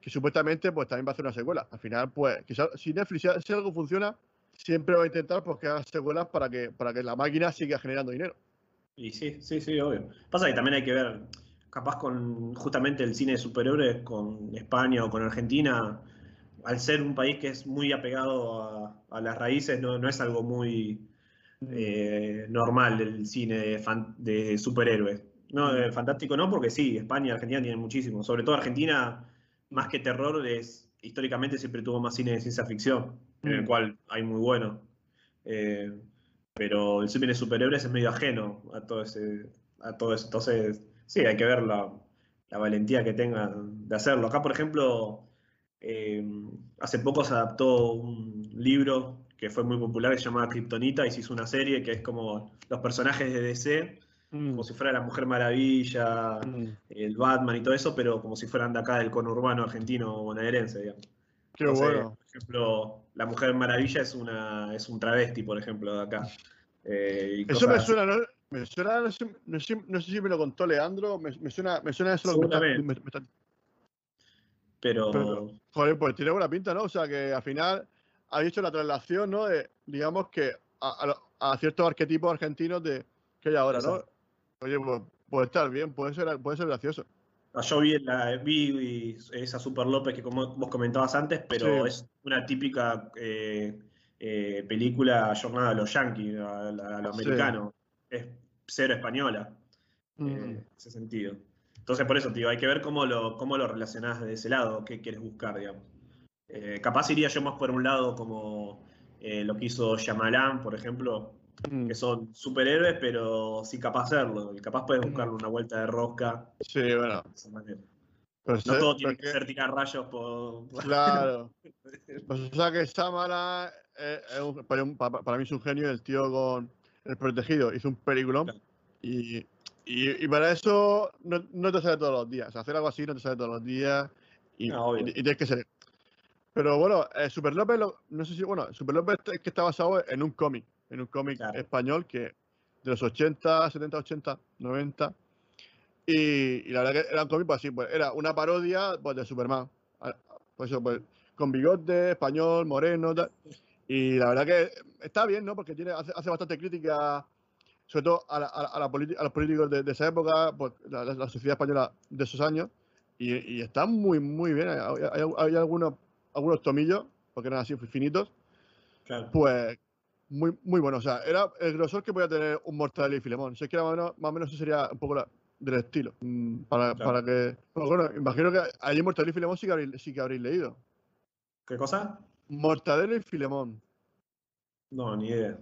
que supuestamente pues también va a hacer una secuela. Al final, pues, quizás si Netflix si, si algo funciona, siempre va a intentar pues que haga secuelas para que, para que la máquina siga generando dinero. Y sí, sí, sí, obvio. Pasa que también hay que ver, capaz con justamente el cine de superhéroes con España o con Argentina, al ser un país que es muy apegado a, a las raíces, no, no es algo muy eh, normal el cine de, fan- de superhéroes. No, de fantástico no, porque sí, España y Argentina tienen muchísimo. Sobre todo Argentina, más que terror, es históricamente siempre tuvo más cine de ciencia ficción, en el Mm. cual hay muy bueno. Eh, pero el cine de superhéroes es medio ajeno a todo ese, a todo eso. Entonces, sí, hay que ver la, la valentía que tengan de hacerlo. Acá, por ejemplo, eh, hace poco se adaptó un libro que fue muy popular que se llamaba Kryptonita y se hizo una serie que es como los personajes de DC, Mm, como si fuera la Mujer Maravilla, mm, el Batman y todo eso, pero como si fueran de acá del conurbano argentino o bonaerense, digamos. Qué Entonces, bueno. Por ejemplo, la Mujer Maravilla es una es un travesti, por ejemplo, de acá. Eh, Eso me suena, ¿no? Me suena, no sé, no sé- no sé si me lo contó Leandro, me, me suena, me suena eso lo que me me- Pero, Pero- Joder, pues tiene buena pinta, ¿no? O sea, que al final habéis hecho la traslación, ¿no? De, digamos que a, a a ciertos arquetipos argentinos de que hay ahora, ¿no? Oye, pues puede estar bien, puede ser, puede ser gracioso. Yo vi, la, vi esa Super López que como vos comentabas antes, pero Sí. es una típica eh, eh, película jornada a los yankees, a, a lo Sí. americano. Es cero española, eh, Mm. en ese sentido. Entonces, por eso, tío, hay que ver cómo lo, cómo lo relacionás de ese lado, qué quieres buscar, digamos. Eh, capaz iría yo más por un lado como eh, lo que hizo Shyamalan, por ejemplo, Mm. que son superhéroes, pero sí capaz de hacerlo. Y capaz puedes buscarle una vuelta de rosca Sí, bueno. de esa manera. Pero No sé- todo tiene pero que ser tirar rayos por. Claro. Pues, o sea que es un- para, un- para mí es un genio, el tío con El Protegido hizo un peliculón Claro. y, y, y para eso no, no te sale todos los días. O sea, hacer algo así no te sale todos los días y, No, y- y tienes que ser. Pero bueno, eh, Super López, lo- no sé si, bueno, Super López es que está basado en un cómic, en un cómic Claro. español que de los 80, 70, 80, 90. Y, y la verdad que era un cómic pues, así, pues era una parodia pues, de Superman. Ah, Pues eso, pues, con bigote, español, moreno, tal. Y la verdad que está bien, ¿no? Porque tiene, hace, hace bastante crítica, sobre todo a, la- a, la- a la politi- a los políticos de, de esa época, pues, la, la- la sociedad española de esos años. Y, y está muy, muy bien. Hay, hay- hay algunos, algunos tomillos, porque eran así finitos, Claro. pues muy, muy bueno. O sea, era el grosor que podía tener un Mortadelo y Filemón. Si es que era más o menos, más o menos eso sería un poco la- del estilo. mm, Para, Claro. para que. Bueno, bueno, imagino que allí Mortadelo y Filemón sí que habréis, sí que habréis leído. ¿Qué cosa? Mortadelo y Filemón. No, ni idea.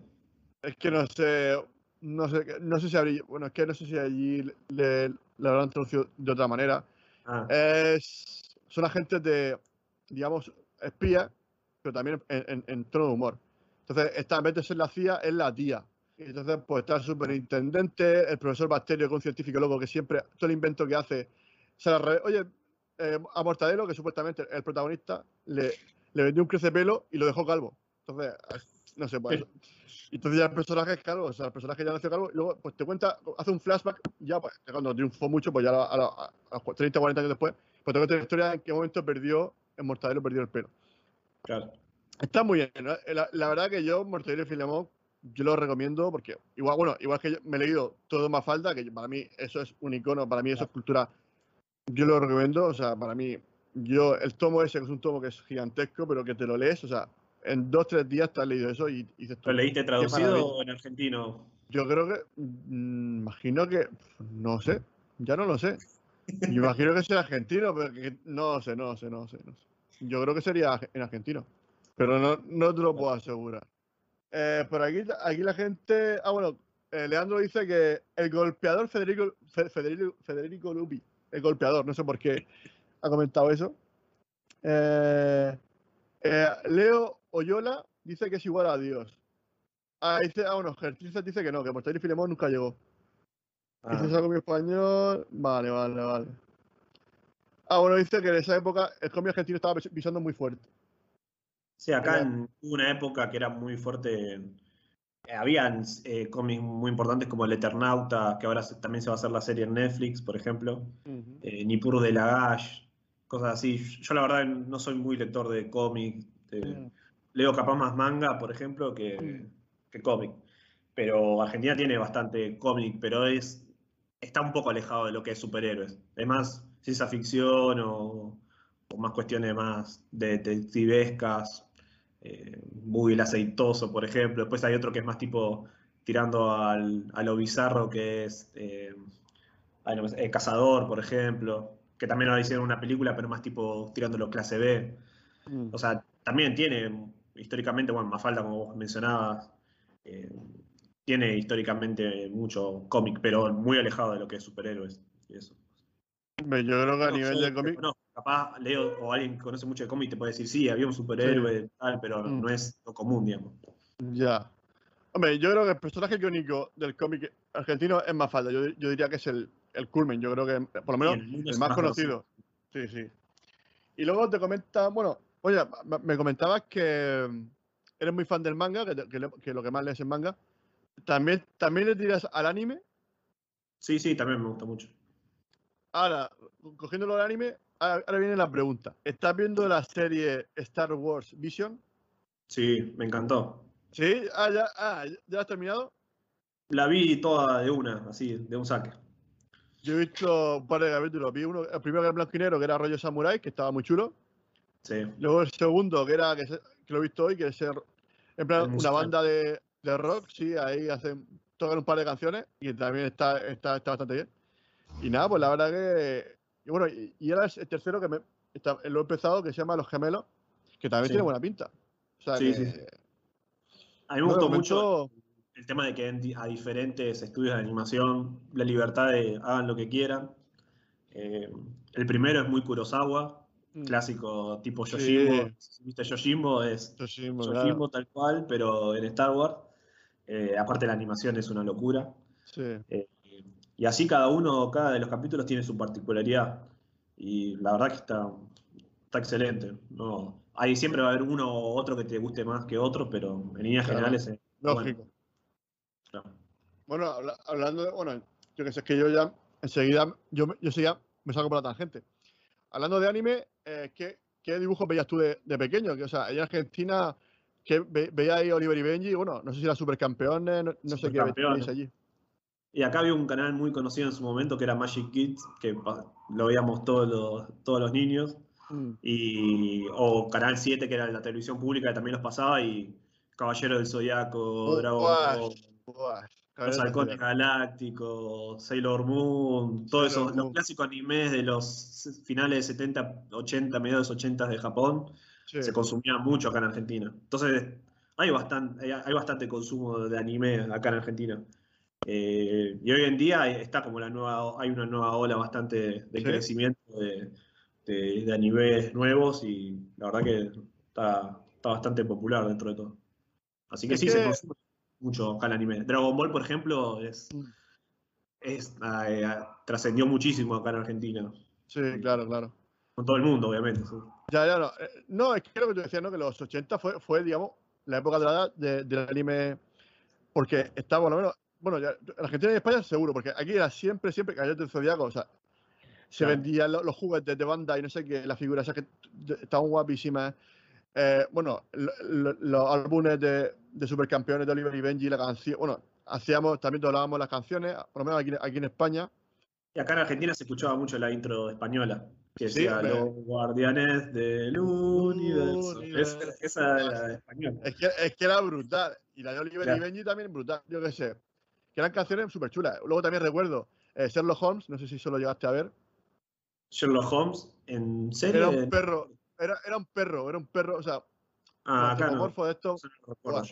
Es que no sé. No sé, no sé si habría. Bueno, es que no sé si allí le, le habrán traducido de otra manera. Ah, Es, son agentes de, digamos, espías, pero también en, en- en tono de humor. Entonces, esta vez de ser la CIA, es la tía. Y entonces, pues está el superintendente, el profesor Bacterio, que es un científico loco que siempre, todo el invento que hace, sale al revés. Oye, eh, a Mortadelo, que supuestamente el protagonista, le, le vendió un crecepelo y lo dejó calvo. Entonces, no sé, pues. Entonces ya el personaje es calvo, o sea, el personaje ya nació calvo, y luego pues te cuenta, hace un flashback, ya pues, cuando triunfó mucho, pues ya a, la- la- los 30, 40 años después, pues te cuenta la historia en qué momento perdió, en Mortadelo perdió el pelo. claro. Está muy bien, ¿no? la, la verdad que yo, Mortadelo y Filemón, yo lo recomiendo porque, igual, bueno, igual que yo me he leído todo más falta, que para mí eso es un icono, para mí eso es cultura, yo lo recomiendo, o sea, para mí, yo, el tomo ese, que es un tomo que es gigantesco, pero que te lo lees, o sea, en dos, tres días te has leído eso y, y dices tú, ¿Lo leíste "Qué traducido maravilla". o en argentino? Yo creo que, mm, imagino que, no sé, ya no lo sé. Yo imagino que sea argentino, pero que no sé, no sé, no sé, no sé. Yo creo que sería en argentino, pero no, no te lo puedo asegurar. Eh, por aquí, aquí la gente, ah bueno, eh, Leandro dice que el golpeador Federico, Fe- Federico, Federico Lupi, el golpeador, no sé por qué ha comentado eso. Eh, eh, Leo Oyola dice que es igual a Dios. Ah, dice, ah, bueno, Gertrude dice que no, que Mortadelo y Filemón nunca llegó. Ah, Dices algo en español. Vale, vale, vale. Ah, bueno, dice que en esa época el cómic argentino estaba pis- pisando muy fuerte. Sí, acá Era- en una época que era muy fuerte. eh, Habían eh, cómics muy importantes como El Eternauta, que ahora se- también se va a hacer la serie en Netflix, por ejemplo. eh, Nippur de Lagash, cosas así. Yo la verdad no soy muy lector de cómics. Mm. Leo capaz más manga, por ejemplo, que, que cómic. Pero Argentina tiene bastante cómic, pero es está un poco alejado de lo que es superhéroes. Es más ciencia ficción o, o más cuestiones más detectivescas. Eh, Boogie el aceitoso, por ejemplo. Después hay otro que es más tipo tirando al, a lo bizarro, que es eh, no me sé, eh, Cazador, por ejemplo. Que también ahora hicieron una película, pero más tipo tirándolo clase B. Mm. O sea, también tiene históricamente, bueno, Mafalda, como vos mencionabas, eh, tiene históricamente mucho cómic, pero muy alejado de lo que es superhéroes y eso. Yo creo que a No, nivel de cómic, desconozco. capaz Leo o alguien que conoce mucho de cómic te puede decir, sí, había un superhéroe, tal, pero Mm. no es lo común, digamos. Ya. Hombre, yo creo que el personaje icónico del cómic argentino es Mafalda. Yo, yo diría que es el, el culmen. Yo creo que, por lo menos, en el más más conocido. Sí, sí. Y luego te comenta, bueno, oye, me- me comentabas que eres muy fan del manga, que, que que lo que más lees es manga. ¿También, ¿También le tiras al anime? Sí, sí, también me gusta mucho. Ahora, cogiéndolo al anime, ahora viene la pregunta. ¿Estás viendo la serie Star Wars Vision? Sí, me encantó. ¿Sí? Ah, ya, ah, ¿ya has terminado? La vi toda de una, así, de un saque. Yo he visto un par de capítulos. Vi uno, el primero que era blanco y negro, que era rollo samurai, que estaba muy chulo. Sí. Luego el segundo, que era que, se- que lo he visto hoy, que es el- en plan El una banda de, de rock, sí, ahí hacen, tocan un par de canciones y también está, está, está bastante bien. Y nada, pues la verdad que. Y bueno, y, y era el tercero que me, está- lo he empezado, que se llama Los Gemelos, que también Sí. tiene buena pinta. O sea, Sí, que, sí, sí. A mí me gustó momento- mucho el tema de que a diferentes estudios de animación la libertad de hagan lo que quieran. Eh, el primero es muy Kurosawa, mm, clásico tipo Sí. Yojimbo. Si viste Yojimbo es sí, claro. Yojimbo tal cual, pero en Star Wars. Eh, aparte la animación es una locura. Sí. Eh, y así cada uno, cada de los capítulos tiene su particularidad. Y la verdad que está, está excelente. No, ahí siempre va a haber uno u otro que te guste más que otro, pero en líneas Claro. generales es bueno. Lógico. Bueno, habla- hablando de. Bueno, yo que sé, es que yo ya enseguida. Yo, yo seguía, me salgo por la tangente. Hablando de anime, eh, ¿qué, qué dibujos veías tú de, de pequeño? Que, o sea, en Argentina, que ve, veía ahí Oliver y Benji, bueno, no sé si eran supercampeones, no, no sé qué veíais allí. Y acá había un canal muy conocido en su momento que era Magic Kids, que lo veíamos todos los, todos los niños. Mm, Y, o Canal 7, que era la televisión pública, que también los pasaba. Y Caballero del Zodiaco, Dragon Ball. Los Halcones. Galácticos, Sailor Moon, todos Sailor esos, los clásicos animes de los finales de 70, 80, mediados 80 de Japón, Sí. se consumían mucho acá en Argentina. Entonces, hay bastante, hay, hay bastante consumo de anime acá en Argentina. Eh, y hoy en día está como la nueva, hay una nueva ola bastante de Sí. crecimiento de, de, de animes nuevos y la verdad que está, está bastante popular dentro de todo. Así que Es sí, que- se consume mucho acá el anime. Dragon Ball, por ejemplo, es, Mm. es, eh, trascendió muchísimo acá en Argentina. Sí, claro, claro. Con todo el mundo, obviamente. sí. Ya, ya, no. eh, No, es que lo que tú decías, ¿no? Que los 80 fue, fue digamos, la época dorada de, del anime. Porque estaba, por lo menos. Bueno, ya, en Argentina y España seguro, porque aquí era siempre, siempre Caballeros del Zodiaco. O sea, se Claro. vendían lo- los juguetes de banda y no sé qué, las figuras esas que estaban guapísimas. Eh, bueno, lo- lo- los álbumes de, de supercampeones de Oliver y Benji, la canción. Bueno, hacíamos, también doblábamos las canciones, por lo menos aquí, aquí en España. Y acá en Argentina se escuchaba mucho la intro española, que Sí, decía hombre. Los guardianes del universo. Es- esa era de español. Es que, es que era brutal. Y la de Oliver y Claro. Benji también brutal. Yo qué sé. Que eran canciones súper chulas. Luego también recuerdo eh, Sherlock Holmes, no sé si solo llegaste a ver. Sherlock Holmes, en serie. Era un perro. Era, era un perro, era un perro, o sea, Ah, acá no. de esto. No.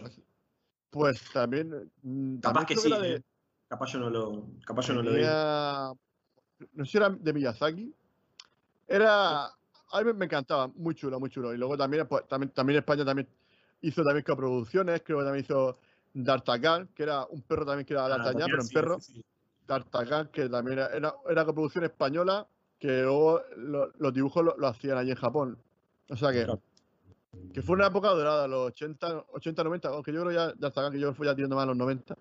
Pues también. mm, Capaz también que sí. de- eh. Capaz yo no lo, capaz yo no lo vi. No sé si era de Miyazaki. Era. A mí me- me encantaba, muy chulo, muy chulo. Y luego también, pues, también, también España también hizo también coproducciones, creo que también hizo D'Artagnan, que era un perro también que era Ah, D'Artagnan, también, pero un sí, perro. sí, sí. D'Artagnan, que también era, era, era coproducción española, que luego lo- los dibujos lo, lo hacían allí en Japón. O sea que, que fue una época dorada, los 80, 80 90, aunque yo creo ya D'Artagnan, que yo fui ya tirando más a los 90.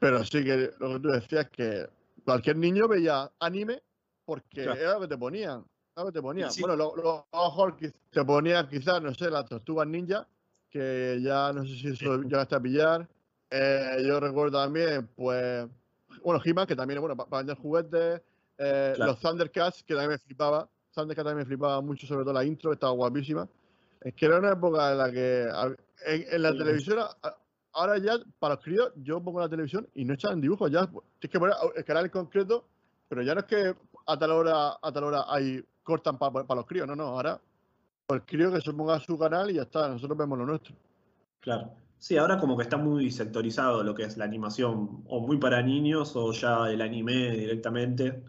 Pero sí que lo que tú decías que cualquier niño veía anime porque Claro. era lo que te ponían. Era lo que te ponían. Sí. Bueno, lo, lo- mejor te ponían quizás, no sé, las tortugas ninja, que ya no sé si eso llegaste a pillar. Eh, yo recuerdo también, pues, bueno, He-Man, que también, bueno, para vender juguetes. eh, Claro. Los Thundercats, que también me flipaba. Thundercats también me flipaba mucho, sobre todo la intro, estaba guapísima. Es que era una época en la que en, en la Sí, televisión, ahora ya, para los críos, yo pongo la televisión y no echan dibujos, ya tienes que poner el canal en concreto, pero ya no es que a tal hora, a tal hora ahí cortan para los críos, no, no, ahora el crío que se ponga su canal y ya está, nosotros vemos lo nuestro. Claro. Sí, ahora como que está muy sectorizado lo que es la animación, o muy para niños, o ya el anime directamente.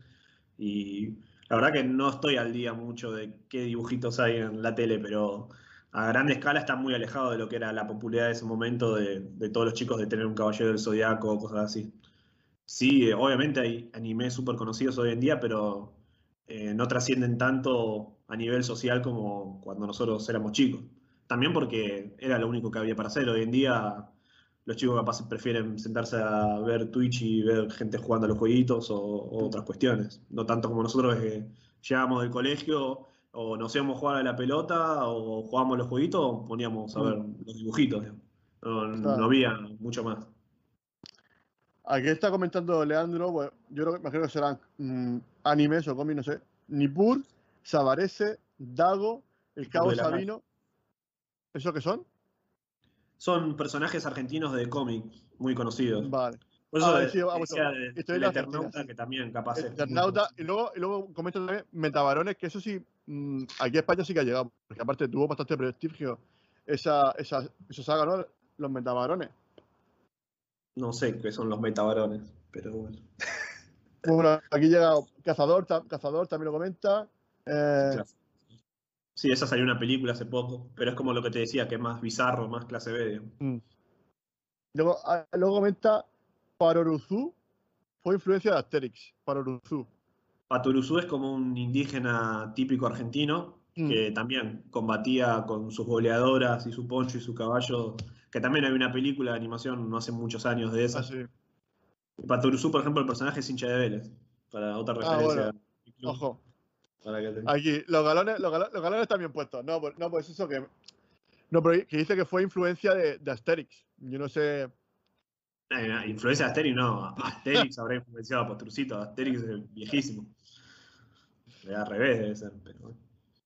Y La verdad que no estoy al día mucho de qué dibujitos hay en la tele, pero a grande escala está muy alejado de lo que era la popularidad de ese momento de, de todos los chicos de tener un caballero del zodiaco o cosas así. Sí, obviamente hay animes súper conocidos hoy en día, pero eh, no trascienden tanto a nivel social como cuando nosotros éramos chicos. También porque era lo único que había para hacer. Hoy en día los chicos capaz prefieren sentarse a ver Twitch y ver gente jugando a los jueguitos o, o otras cuestiones. No tanto como nosotros que llegábamos del colegio o nos íbamos a jugar a la pelota o jugábamos los jueguitos, poníamos a ver los dibujitos. No, había mucho más. Aquí está comentando Leandro, pues, yo creo que imagino que serán mm, animes o cómics, no sé. Nippur, Sabarese, Dago, El Cabo Sabino. ¿Eso qué son? Son personajes argentinos de cómic muy conocidos. Vale. Por eso Ah, de- sí, vamos, de- estoy del la Eternauta, que también capaz El es- Eternauta, y luego, y luego comenta también Metabarones, que eso sí, mm, aquí a España sí que ha llegado, porque aparte tuvo bastante prestigio esa, esa, esa saga, ¿no? Los Metabarones. No sé qué son los metabarones, pero bueno. Bueno, aquí llega Cazador, Cazador también lo comenta. Eh, Claro. Sí, esa salió una película hace poco, pero es como lo que te decía, que es más bizarro, más clase B. mm. Luego, ah, luego comenta Paroruzu, fue influencia de Asterix, Paroruzu. Patoruzú es como un indígena típico argentino Mm. que también combatía con sus boleadoras y su poncho y su caballo, que también hay una película de animación no hace muchos años de esa. Así. Patoruzú, por ejemplo, el personaje es hincha de Vélez, para otra Ah, referencia. bueno. Ojo. Aquí, los galones, los galones, los galones están bien puestos. No, pues, no, pues eso que. No, pero que dice que fue influencia de, de Asterix. Yo no sé. Eh, influencia de Asterix, no. Asterix habrá influenciado a Pastrucito. Asterix es viejísimo. Eh, Al revés debe ser, pero bueno.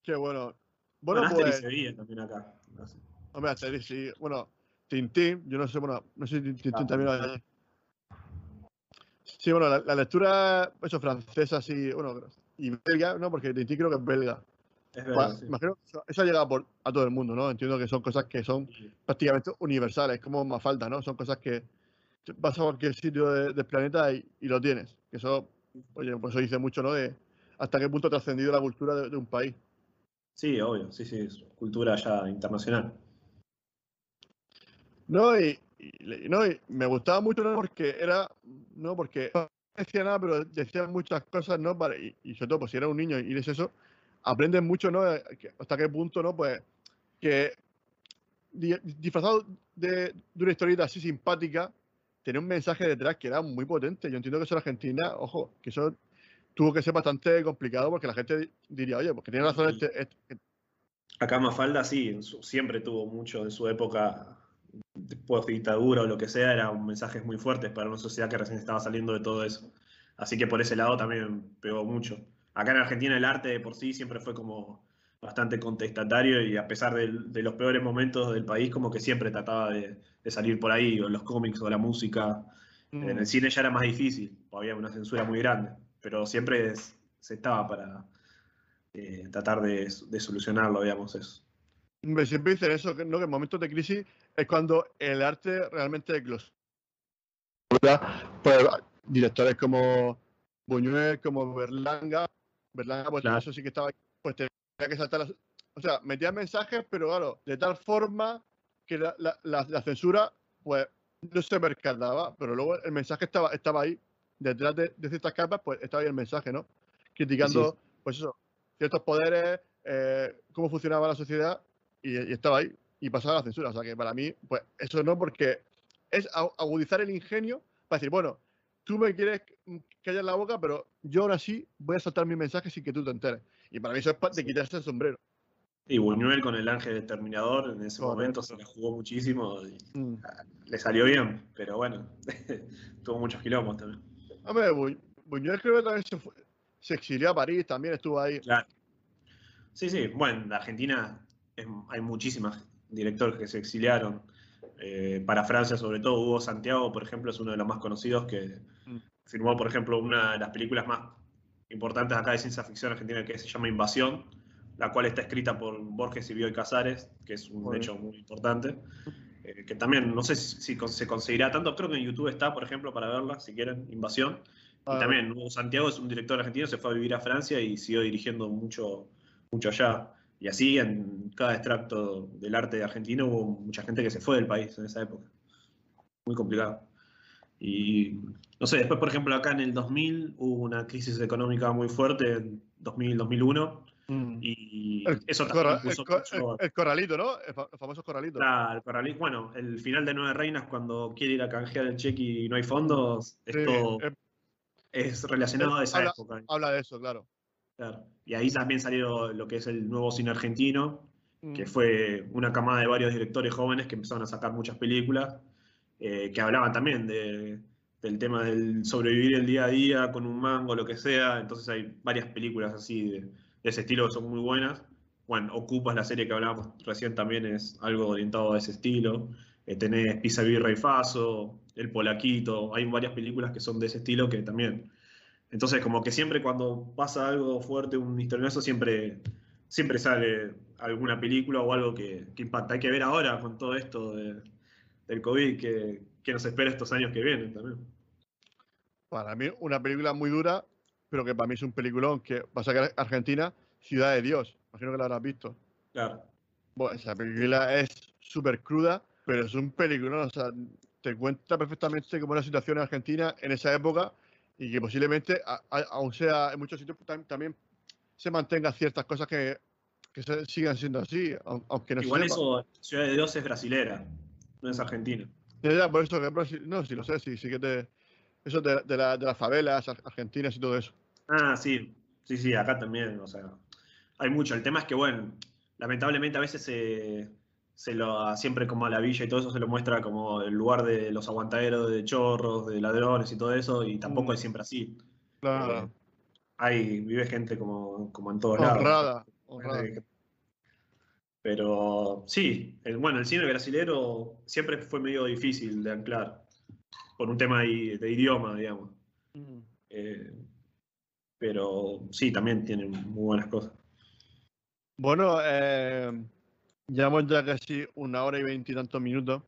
Qué bueno. Bueno, Bueno, Asterix pues. se veía también acá. No sé. Hombre, Asterix, sí. Bueno, Tintín, yo no sé, bueno, no sé si Tintín también lo allí. Sí, bueno, la, la lectura, eso, francesa, sí, bueno, y belga, ¿no? Porque Tintín creo que es belga. Es verdad, sí. Imagino que eso, ha llegado por, a todo el mundo, ¿no? Entiendo que son cosas que son prácticamente universales, como más falta, ¿no? Son cosas que vas a cualquier sitio de- del planeta y, y lo tienes. Eso, oye, pues eso dice mucho, ¿no? De hasta qué punto ha trascendido la cultura de, de un país. Sí, obvio, sí, sí, es cultura ya internacional. No, y, y no, y me gustaba mucho, ¿no? Porque era, no, porque decía nada, pero decía muchas cosas, ¿no? Para, y, y sobre todo, pues si era un niño y lees eso, aprendes mucho, ¿no? Eh, Hasta qué punto, ¿no? Pues que di- disfrazado de, de una historieta así simpática, tenía un mensaje detrás que era muy potente. Yo entiendo que eso en Argentina, ojo, que eso tuvo que ser bastante complicado porque la gente di- diría, oye, porque tiene razón Sí. este, este- Acá Mafalda sí, su- siempre tuvo mucho en su época después de dictadura o lo que sea, eran mensajes muy fuertes para una sociedad que recién estaba saliendo de todo eso. Así que por ese lado también pegó mucho. Acá en Argentina el arte de por sí siempre fue como bastante contestatario y a pesar del- de, los peores momentos del país, como que siempre trataba de, de salir por ahí, o en los cómics o la música. En el cine ya era más difícil, había una censura muy grande, pero siempre es- se estaba para eh, tratar de, de solucionarlo, digamos, eso. Siempre dicen eso, que, ¿no? que en momentos de crisis es cuando el arte realmente eclosiona. Pues directores como Buñuel, como Berlanga, Berlanga, pues Claro. eso sí que estaba, pues tenía que saltar las- O sea, metía mensajes, pero claro, de tal forma que la, la- la- la censura, pues, no se percataba, pero luego el mensaje estaba, estaba ahí, detrás de, de ciertas capas, pues estaba ahí el mensaje, ¿no? Criticando, pues eso, ciertos poderes, eh, cómo funcionaba la sociedad, y, y estaba ahí, y pasaba la censura. O sea que para mí, pues eso no, porque es a- agudizar el ingenio para decir, bueno, tú me quieres callar la boca, pero yo aún así voy a soltar mi mensaje sin que tú te enteres. Y para mí eso es de Sí. quitarse el sombrero. Y Buñuel con el ángel determinador en ese Correcto. momento se la jugó muchísimo y Mm. le salió bien, pero bueno, tuvo muchos quilombos también. Hombre, Bu- Buñuel creo que también se, fue- se exilió a París, también estuvo ahí. Claro. Sí, sí, bueno, en Argentina es- hay muchísimas directores que se exiliaron. Eh, para Francia, sobre todo, Hugo Santiago, por ejemplo, es uno de los más conocidos que Mm. firmó, por ejemplo, una de las películas más importantes acá de ciencia ficción argentina que se llama Invasión, la cual está escrita por Borges y Bioy Casares, que es un hecho muy importante. eh, que también no sé si, si con- se conseguirá tanto, creo que en YouTube está, por ejemplo, para verla, si quieren, Invasión. Y también Hugo Santiago es un director argentino, se fue a vivir a Francia y siguió dirigiendo mucho, mucho allá. Y así en cada extracto del arte argentino hubo mucha gente que se fue del país en esa época. Muy complicado. Y no sé, después, por ejemplo, acá en el 2000 hubo una crisis económica muy fuerte, en 2000, 2001. Mm. Y El, eso el puso el mucho- corralito, ¿no? El, fa- el famoso corralito. Claro, el corralito. Bueno, el final de Nueve Reinas, cuando quiere ir a canjear el cheque y no hay fondos, esto eh, es relacionado a esa habla- época. habla de eso, claro. Claro. Y ahí también salió lo que es el nuevo cine argentino, que Mm. fue una camada de varios directores jóvenes que empezaron a sacar muchas películas, eh, que hablaban también de- del tema del sobrevivir el día a día con un mango, lo que sea. Entonces hay varias películas así de, de ese estilo que son muy buenas. Bueno, Ocupas, la serie que hablábamos recién, también es algo orientado a ese estilo. Eh, tenés Pisa Birra y Faso, El Polaquito, hay varias películas que son de ese estilo que también. Entonces, como que siempre cuando pasa algo fuerte, un historioso, siempre, siempre sale alguna película o algo que, que impacta. Hay que ver ahora con todo esto de- del COVID que, que nos espera estos años que vienen también. Para mí, una película muy dura, pero que para mí es un peliculón que va a sacar Argentina, Ciudad de Dios. Imagino que la habrás visto. Claro. Bueno, esa película es súper cruda, pero es un peliculón. O sea, te cuenta perfectamente cómo era la situación en Argentina en esa época y que posiblemente, a- a- aún sea en muchos sitios, tam- también se mantengan ciertas cosas que, que se- sigan siendo así, aun- aunque no Igual se eso, Ciudad de Dios es brasilera, no es argentina. Ya, por eso que no, sí lo sé, sí, sí que te. Eso de, de, la- de las favelas ar- argentinas y todo eso. Ah, sí, sí, sí, acá también, o sea, hay mucho. El tema es que, bueno, lamentablemente a veces se, se lo, siempre como a la villa y todo eso se lo muestra como el lugar de los aguantaderos, de chorros, de ladrones y todo eso, y tampoco Mm. es siempre así. Claro. Eh, hay, vive gente como, como en todos lados. honrada, honrada. Eh, Pero sí, el, bueno, el cine brasilero siempre fue medio difícil de anclar, por un tema de, de idioma, digamos. Mm. Eh, pero sí, también tiene muy buenas cosas. Bueno, eh, llevamos ya casi una hora y veintitantos minutos.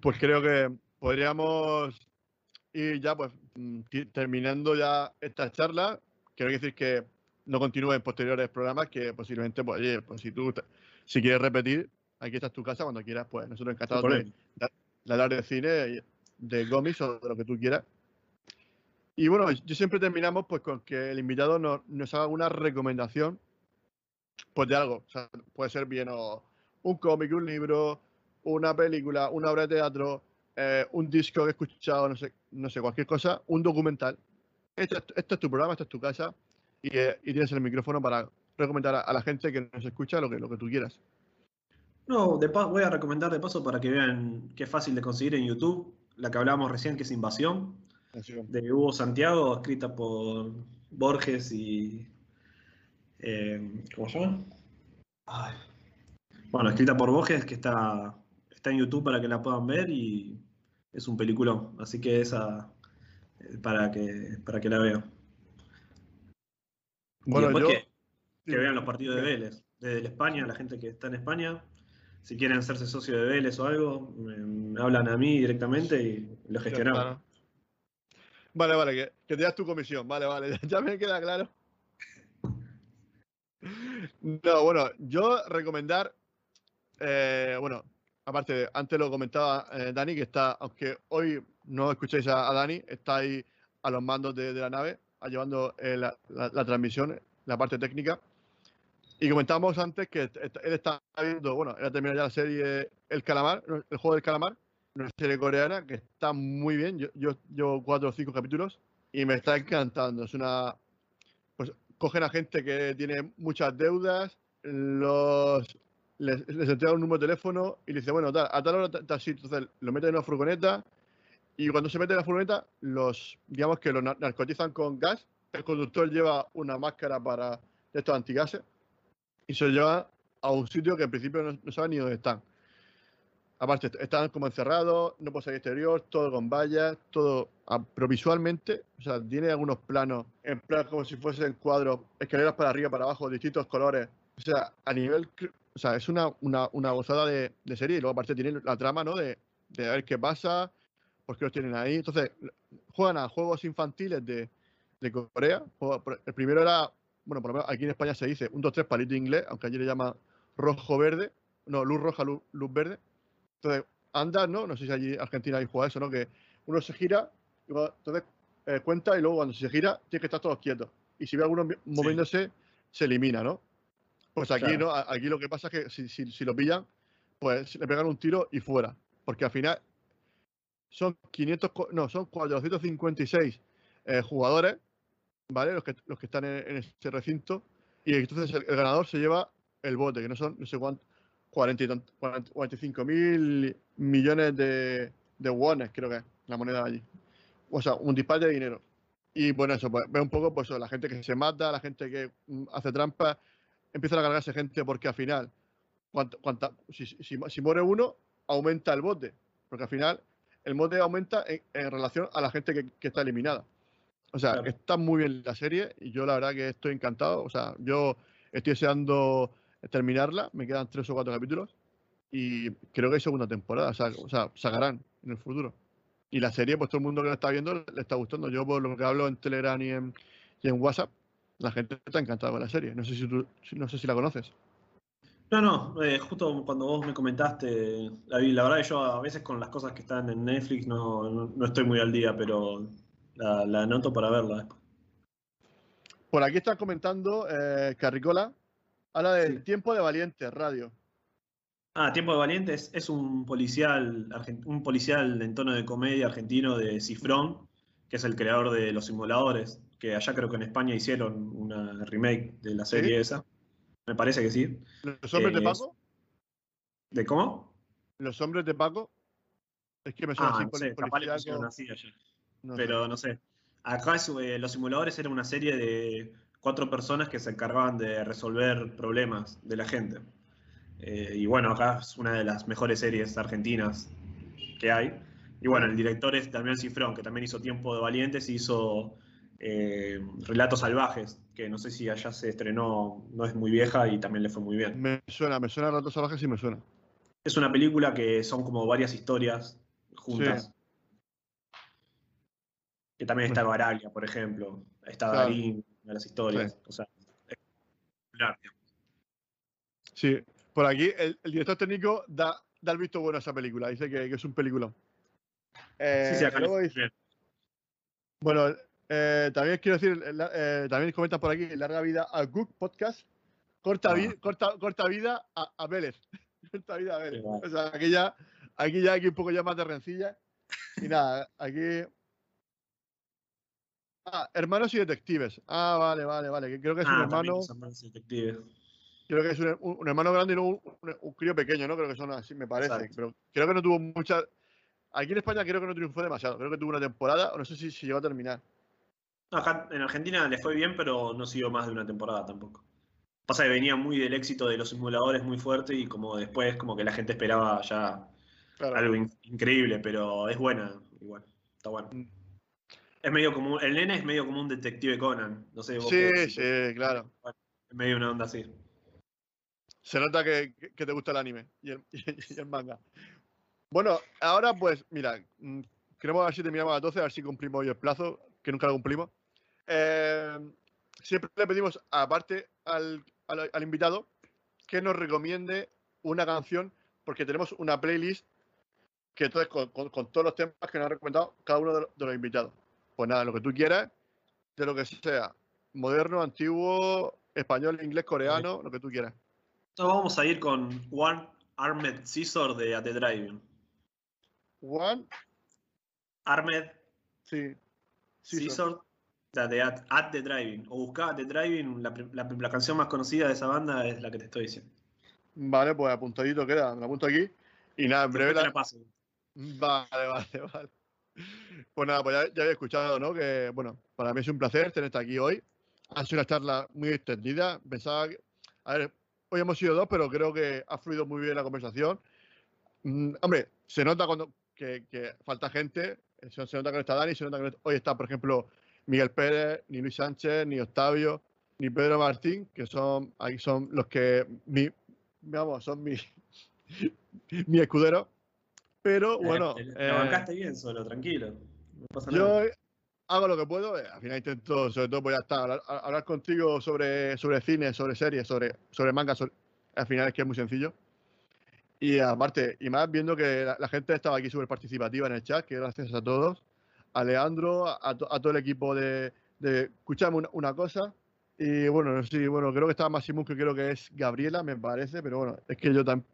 Pues creo que podríamos ir ya, pues, mm, terminando ya esta charla. Quiero decir que no continúe en posteriores programas, que posiblemente, pues, oye, pues si tú, si quieres repetir, aquí está tu casa cuando quieras, pues nosotros encantados de, de hablar de cine, de cómics o de lo que tú quieras. Y bueno, yo siempre terminamos pues con que el invitado nos, nos haga una recomendación pues de algo. O sea, puede ser bien o un cómic, un libro, una película, una obra de teatro, eh, un disco que he escuchado, no sé, no sé, cualquier cosa, un documental. Este, es- este es tu programa, esta es tu casa y, eh, y tienes el micrófono para recomendar a, a la gente que nos escucha lo que, lo que tú quieras. No, de pa- voy a recomendar de paso para que vean que es fácil de conseguir en YouTube, la que hablábamos recién, que es Invasión, de Hugo Santiago, escrita por Borges y. eh, ¿Cómo se llama? Ay. Bueno, escrita por Borges, que está, está en YouTube para que la puedan ver y es un peliculón. Así que esa. eh, para que, para que la vean. Bueno, yo... que, que vean los partidos de Vélez. Desde España, la gente que está en España, si quieren hacerse socio de Vélez o algo, me, me hablan a mí directamente y lo gestionamos. Claro. Vale, vale, que, que te das tu comisión. Vale, vale, ya me queda claro. No, bueno, yo recomendar, eh, bueno, aparte, de- antes lo comentaba eh, Dani, que está, aunque hoy no escuchéis a, a Dani, está ahí a los mandos de, la nave, llevando eh, la, transmisión, la parte técnica. Y comentábamos antes que él está viendo, bueno, él ha terminado ya la serie El Calamar, el juego del calamar, una serie coreana que está muy bien. Yo, yo llevo cuatro o cinco capítulos y me está encantando. Es una. Cogen a gente que tiene muchas deudas, los, les, les entrega un número de teléfono y le dice, bueno, tal, a tal hora ta- tal sitio. Entonces lo meten en una furgoneta y cuando se mete en la furgoneta, los, digamos que los nar- narcotizan con gas. El conductor lleva una máscara para estos antigases y se lo lleva a un sitio que en principio no, no saben ni dónde están. Aparte, est- están como encerrados, no puede salir exterior, todo con vallas, todo. ah, Pero visualmente, o sea, tiene algunos planos, en plan como si fuesen cuadros, escaleras para arriba, para abajo, distintos colores. O sea, a nivel. O sea, es una, una, una gozada de, de serie y luego, aparte, tiene la trama, ¿no? De, de ver qué pasa, por qué los tienen ahí. Entonces, juegan a juegos infantiles de, de Corea. El primero era, bueno, por lo menos aquí en España se dice un 2-3 palito inglés, aunque allí le llama rojo-verde, no, luz roja, luz, verde. Entonces, anda, ¿no? No sé si allí en Argentina hay jugado eso, ¿no? Que uno se gira, entonces eh, cuenta y luego cuando se gira tiene que estar todos quietos. Y si ve a alguno moviéndose, se elimina, ¿no? Pues aquí, ¿no? Aquí lo que pasa es que si, si, lo pillan, pues le pegan un tiro y fuera. Porque al final son 500, no, son 456 eh, jugadores, ¿vale? Los que, los que están en, ese recinto. Y entonces el, ganador se lleva el bote, que no son, no sé cuánto, 40, 45 mil millones de, de wones, creo que es la moneda allí. O sea, un disparo de dinero. Y bueno, eso, pues, ve un poco, pues la gente que se mata, la gente que mm, hace trampas, empiezan a cargarse gente porque al final, cuanta, si, si, muere uno, aumenta el bote. Porque al final el bote aumenta en, relación a la gente que, está eliminada. O sea, está muy bien la serie y yo la verdad que estoy encantado. O sea, yo estoy deseando terminarla, me quedan tres o cuatro capítulos y creo que hay segunda temporada, o sea, sacarán en el futuro. Y la serie, pues todo el mundo que la está viendo le está gustando. Yo por lo que hablo en Telegram y en, WhatsApp, la gente está encantada con la serie. No sé si tú, no sé si la conoces. No, no, eh, justo cuando vos me comentaste, la, la verdad que yo a veces con las cosas que están en Netflix no, estoy muy al día, pero la, la anoto para verla Por aquí están comentando eh, Carricola, habla del Tiempo de Valiente, radio. Ah, Tiempo de Valientes es un policial, un policial en tono de comedia argentino de Cifrón, que es el creador de Los Simuladores, que allá creo que en España hicieron una remake de la serie esa. Me parece que sí. ¿Los hombres de Paco? ¿De cómo? ¿Los hombres de Paco? Es que me suena ah, así, no sé, allá. Pero no sé. Acá eh, Los Simuladores era una serie de cuatro personas que se encargaban de resolver problemas de la gente. Eh, y bueno, acá es una de las mejores series argentinas que hay. Y bueno, el director es Damián Cifrón, que también hizo Tiempo de Valientes y hizo eh, Relatos Salvajes, que no sé si allá se estrenó, no es muy vieja y también le fue muy bien. Me suena, me suena Relatos Salvajes y me suena. Es una película que son como varias historias juntas. Que también está Baraglia, por ejemplo. Está Darín, de las historias. O sea, es Sí, por aquí, el, director técnico da, da, el visto bueno a esa película. Dice que, es un película. sí, sí, acá eh, Bueno, eh, también quiero decir, eh, también comenta por aquí, larga vida a Cook Podcast, corta, ah. corta, corta vida a, Vélez. corta vida a Vélez. O sea, aquí ya, aquí ya hay un poco ya más de rencilla. Y nada, aquí. Ah, hermanos y detectives. Ah, vale, vale, vale. Creo que es un ah, hermano. Creo que es un, hermano grande y no un, crío pequeño, ¿no? Creo que son así, me parece. Pero creo que no tuvo mucha. Aquí en España creo que no triunfó demasiado. Creo que tuvo una temporada, o no sé si, si llegó a terminar. acá en Argentina le fue bien, pero no siguió más de una temporada tampoco. Pasa que venía muy del éxito de los simuladores muy fuerte y como después como que la gente esperaba ya algo increíble, pero es buena igual. Está bueno. Es medio como. El nene es medio como un detective Conan. No sé. sí, sí, claro. Es medio una onda así. Se nota que, te gusta el anime y el, manga. Bueno, ahora pues, mira, mm, queremos ver si terminamos a las 12, a ver si cumplimos hoy el plazo, que nunca lo cumplimos. Eh, siempre le pedimos, aparte al, invitado, que nos recomiende una canción, porque tenemos una playlist que entonces con, todos los temas que nos ha recomendado cada uno de los, invitados. Pues nada, lo que tú quieras, de lo que sea, moderno, antiguo, español, inglés, coreano, lo que tú quieras vamos a ir con One Armed Scissor de At the Driving. One Armed sí. Scissor de At, the Driving. O buscá At the Driving, la, canción más conocida de esa banda es la que te estoy diciendo. Vale, pues apuntadito queda, me apunto aquí. Y nada, en breve la... paso. Vale, vale, vale. Pues nada, pues ya, ya, había escuchado, ¿no? Que, bueno, para mí es un placer tenerte aquí hoy. Ha sido una charla muy extendida. Pensaba que, a ver, Hoy hemos sido dos, pero creo que ha fluido muy bien la conversación. Mm, hombre, se nota cuando que, falta gente, se, nota que no está Dani, se nota que hoy está, por ejemplo, Miguel Pérez, ni Luis Sánchez, ni Octavio, ni Pedro Martín, que son ahí son los que mi, vamos, son mi, mi escudero. Pero bueno. Te, bancaste bien solo, tranquilo. yo hago lo que puedo. eh, al final intento, sobre todo, pues ya está, hablar, hablar contigo sobre, sobre cine, sobre series, sobre, sobre manga. sobre- al final es que es muy sencillo. Y aparte, y más viendo que la, la gente estaba aquí súper participativa en el chat, que gracias a todos. A Leandro, a, a to- a todo el equipo de, de escucharme una, una cosa. Y bueno, sí, bueno, creo que estaba Maximus, que creo que es Gabriela, me parece, pero bueno, es que yo también.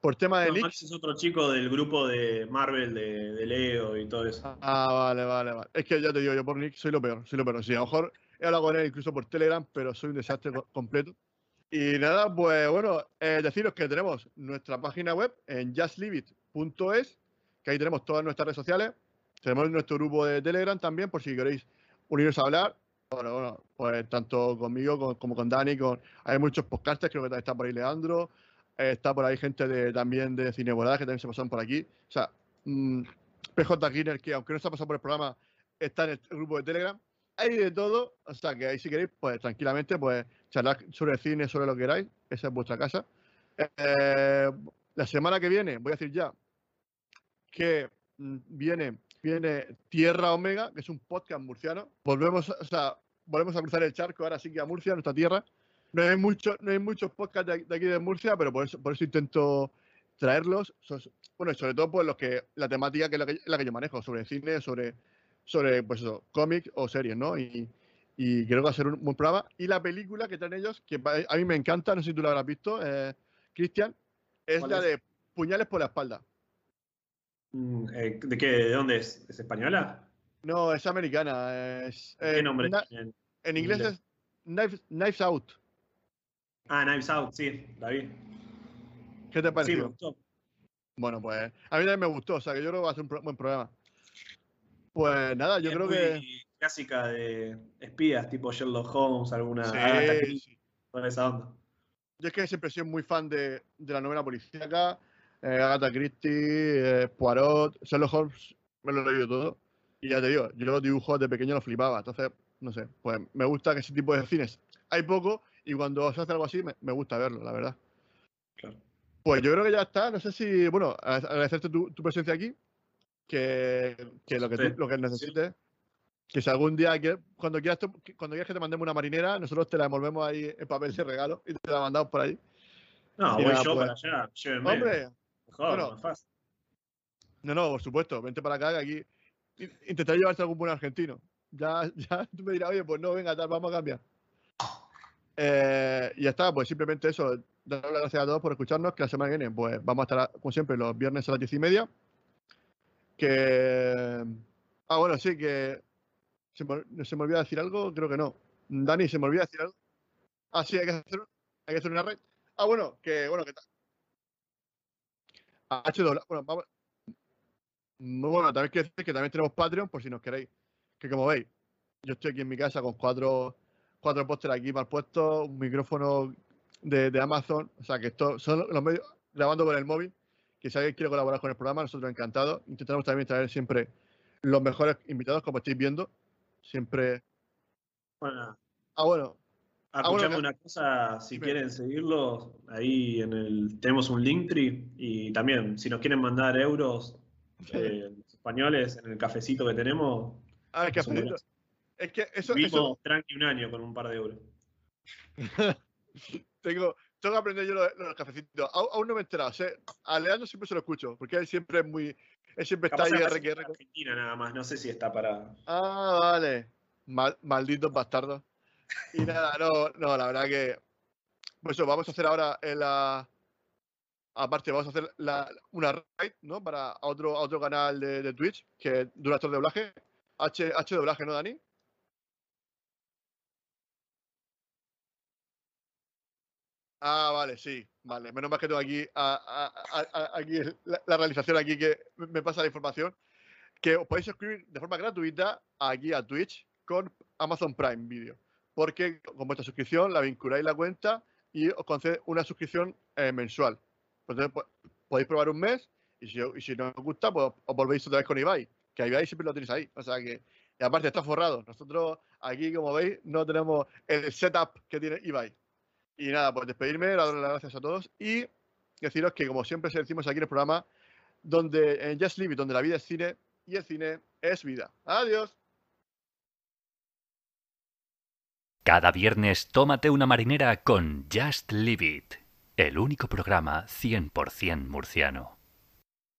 Por tema de No. Max es otro chico del grupo de Marvel, de, de Leo y todo eso. Ah, vale, vale, vale. Es que ya te digo, yo por Nick soy lo peor, soy lo peor. Sí, a lo mejor he hablado con él incluso por Telegram, pero soy un desastre co- completo. Y nada, pues bueno, eh, deciros que tenemos nuestra página web en justleaveit.es, que ahí tenemos todas nuestras redes sociales. Tenemos nuestro grupo de Telegram también, por si queréis uniros a hablar. Bueno, bueno, pues tanto conmigo con- como con Dani, con, hay muchos podcasters, creo que está por ahí Leandro, está por ahí gente de, también de Cinebolada que también se pasan por aquí. O sea, mm, PJ Kinner, que aunque no está pasando por el programa, está en el grupo de Telegram. Hay de todo, o sea que ahí si queréis, pues tranquilamente, pues charlar sobre cine, sobre lo que queráis, esa es vuestra casa. Eh, la semana que viene, voy a decir ya, que mm, viene, viene Tierra Omega, que es un podcast murciano. Volvemos, o sea, volvemos a cruzar el charco ahora sí que a Murcia, nuestra tierra. No hay, mucho, no hay muchos podcasts de, de aquí de Murcia, pero por eso, por eso intento traerlos. Bueno, y sobre todo pues los que la temática que es la que, la que yo manejo, sobre cine, sobre, sobre pues eso, cómics o series, ¿no? Y, y creo que va a ser un buen programa. Y la película que traen ellos, que a mí me encanta, no sé si tú la habrás visto, eh, Cristian, es ¿Cuál la es? de Puñales por la espalda. Mm, eh, ¿De qué? ¿De dónde es? ¿Es española? No, es americana. Es, ¿Qué eh, nombre en inglés inglés? es Knives, Knives Out. Ah, Knives Out, sí, la vi. ¿Qué te Sí, me pareció? gustó. Bueno, pues a mí también me gustó, o sea que yo creo que va a ser un pro- buen programa. Pues nada, yo Es creo muy que. clásica de espías, tipo Sherlock Holmes, alguna Sí, Agatha Christie, sí. toda esa onda. Yo es que siempre he sido muy fan de, de la novela policíaca, eh, Agatha Christie, eh, Poirot, Sherlock Holmes, me lo he leído todo. Y ya te digo, yo los dibujos de pequeño los flipaba, entonces, no sé, pues me gusta que ese tipo de cines hay poco y cuando se hace algo así me, me gusta verlo, la verdad. Claro. Pues yo creo que ya está, no sé si, bueno, agradecerte tu, tu presencia aquí, que, que lo que tú, lo que necesites, que si algún día, cuando quieras, tú- cuando quieras que te mandemos una marinera, nosotros te la envolvemos ahí en papel de regalo y te la mandamos por ahí. No, voy yo pues. para allá, llévenme. Hombre, Mejor, bueno. más fácil. no, no, por supuesto, vente para acá, que aquí in- intentaré llevarte algún buen argentino. Ya, ya tú me dirás, oye, pues no, venga, tal, vamos a cambiar. Eh, y ya está, pues simplemente eso, dar las gracias a todos por escucharnos, que la semana que viene, pues vamos a estar, como siempre, los viernes a las diez y media. Que. Ah, bueno, sí, que. ¿Se me, se me olvida decir algo? Creo que no. Dani, ¿se me olvida decir algo? Ah, sí, hay que hacer, hay que hacer una red. Ah, bueno, que. Bueno, que. ta- Ah, H dobla- Bueno, vamos. Muy bueno, también quiero decir que también tenemos Patreon, por si nos queréis. Que como veis, yo estoy aquí en mi casa con cuatro, cuatro pósteres aquí mal puestos, un micrófono de, de Amazon. O sea, que esto son los medios grabando con el móvil. Que si alguien quiere colaborar con el programa, nosotros encantados. Intentaremos también traer siempre los mejores invitados, como estáis viendo. Siempre. Bueno, Ah, bueno, Ah, bueno, escuchame una cosa, si quieren seguirlos, ahí en el tenemos un Linktree y también si nos quieren mandar euros eh, españoles en el cafecito que tenemos, ah, es que, Son buenos. Es que eso, vivimos eso tranqui un año con un par de euros. tengo, tengo que aprender yo lo de- lo del cafecito. Aún, aún no me he enterado. sé, a Leandro siempre se lo escucho, porque él siempre es muy. Él siempre está ahí en Argentina nada más, no sé si está para... Ah, vale. Mal- malditos bastardos. Y nada, no, no, la verdad que. Pues eso, vamos a hacer ahora en la. Aparte, vamos a hacer la, una raid, ¿no? Para otro, a otro canal de, de Twitch, que dura todo el doblaje. H, H doblaje, ¿no, Dani? Ah, vale, sí, vale. Menos mal que tengo aquí, a- la, realización aquí que me- pasa la información. Que os podéis suscribir de forma gratuita aquí a Twitch con Amazon Prime Video. Porque con vuestra suscripción la vinculáis la cuenta y os concede una suscripción eh, mensual. Entonces po- podéis probar un mes y si, y no os gusta, pues os volvéis otra vez con Ibai. Que Ibai siempre lo tenéis ahí. O sea que, y aparte está forrado. Nosotros aquí, como veis, no tenemos el setup que tiene Ibai. Y nada, pues despedirme, daros las gracias a todos y deciros que, como siempre decimos aquí en el programa, donde en Just Live, donde la vida es cine y el cine es vida. Adiós. Cada viernes tómate una marinera con Just Live It, el único programa 100% murciano.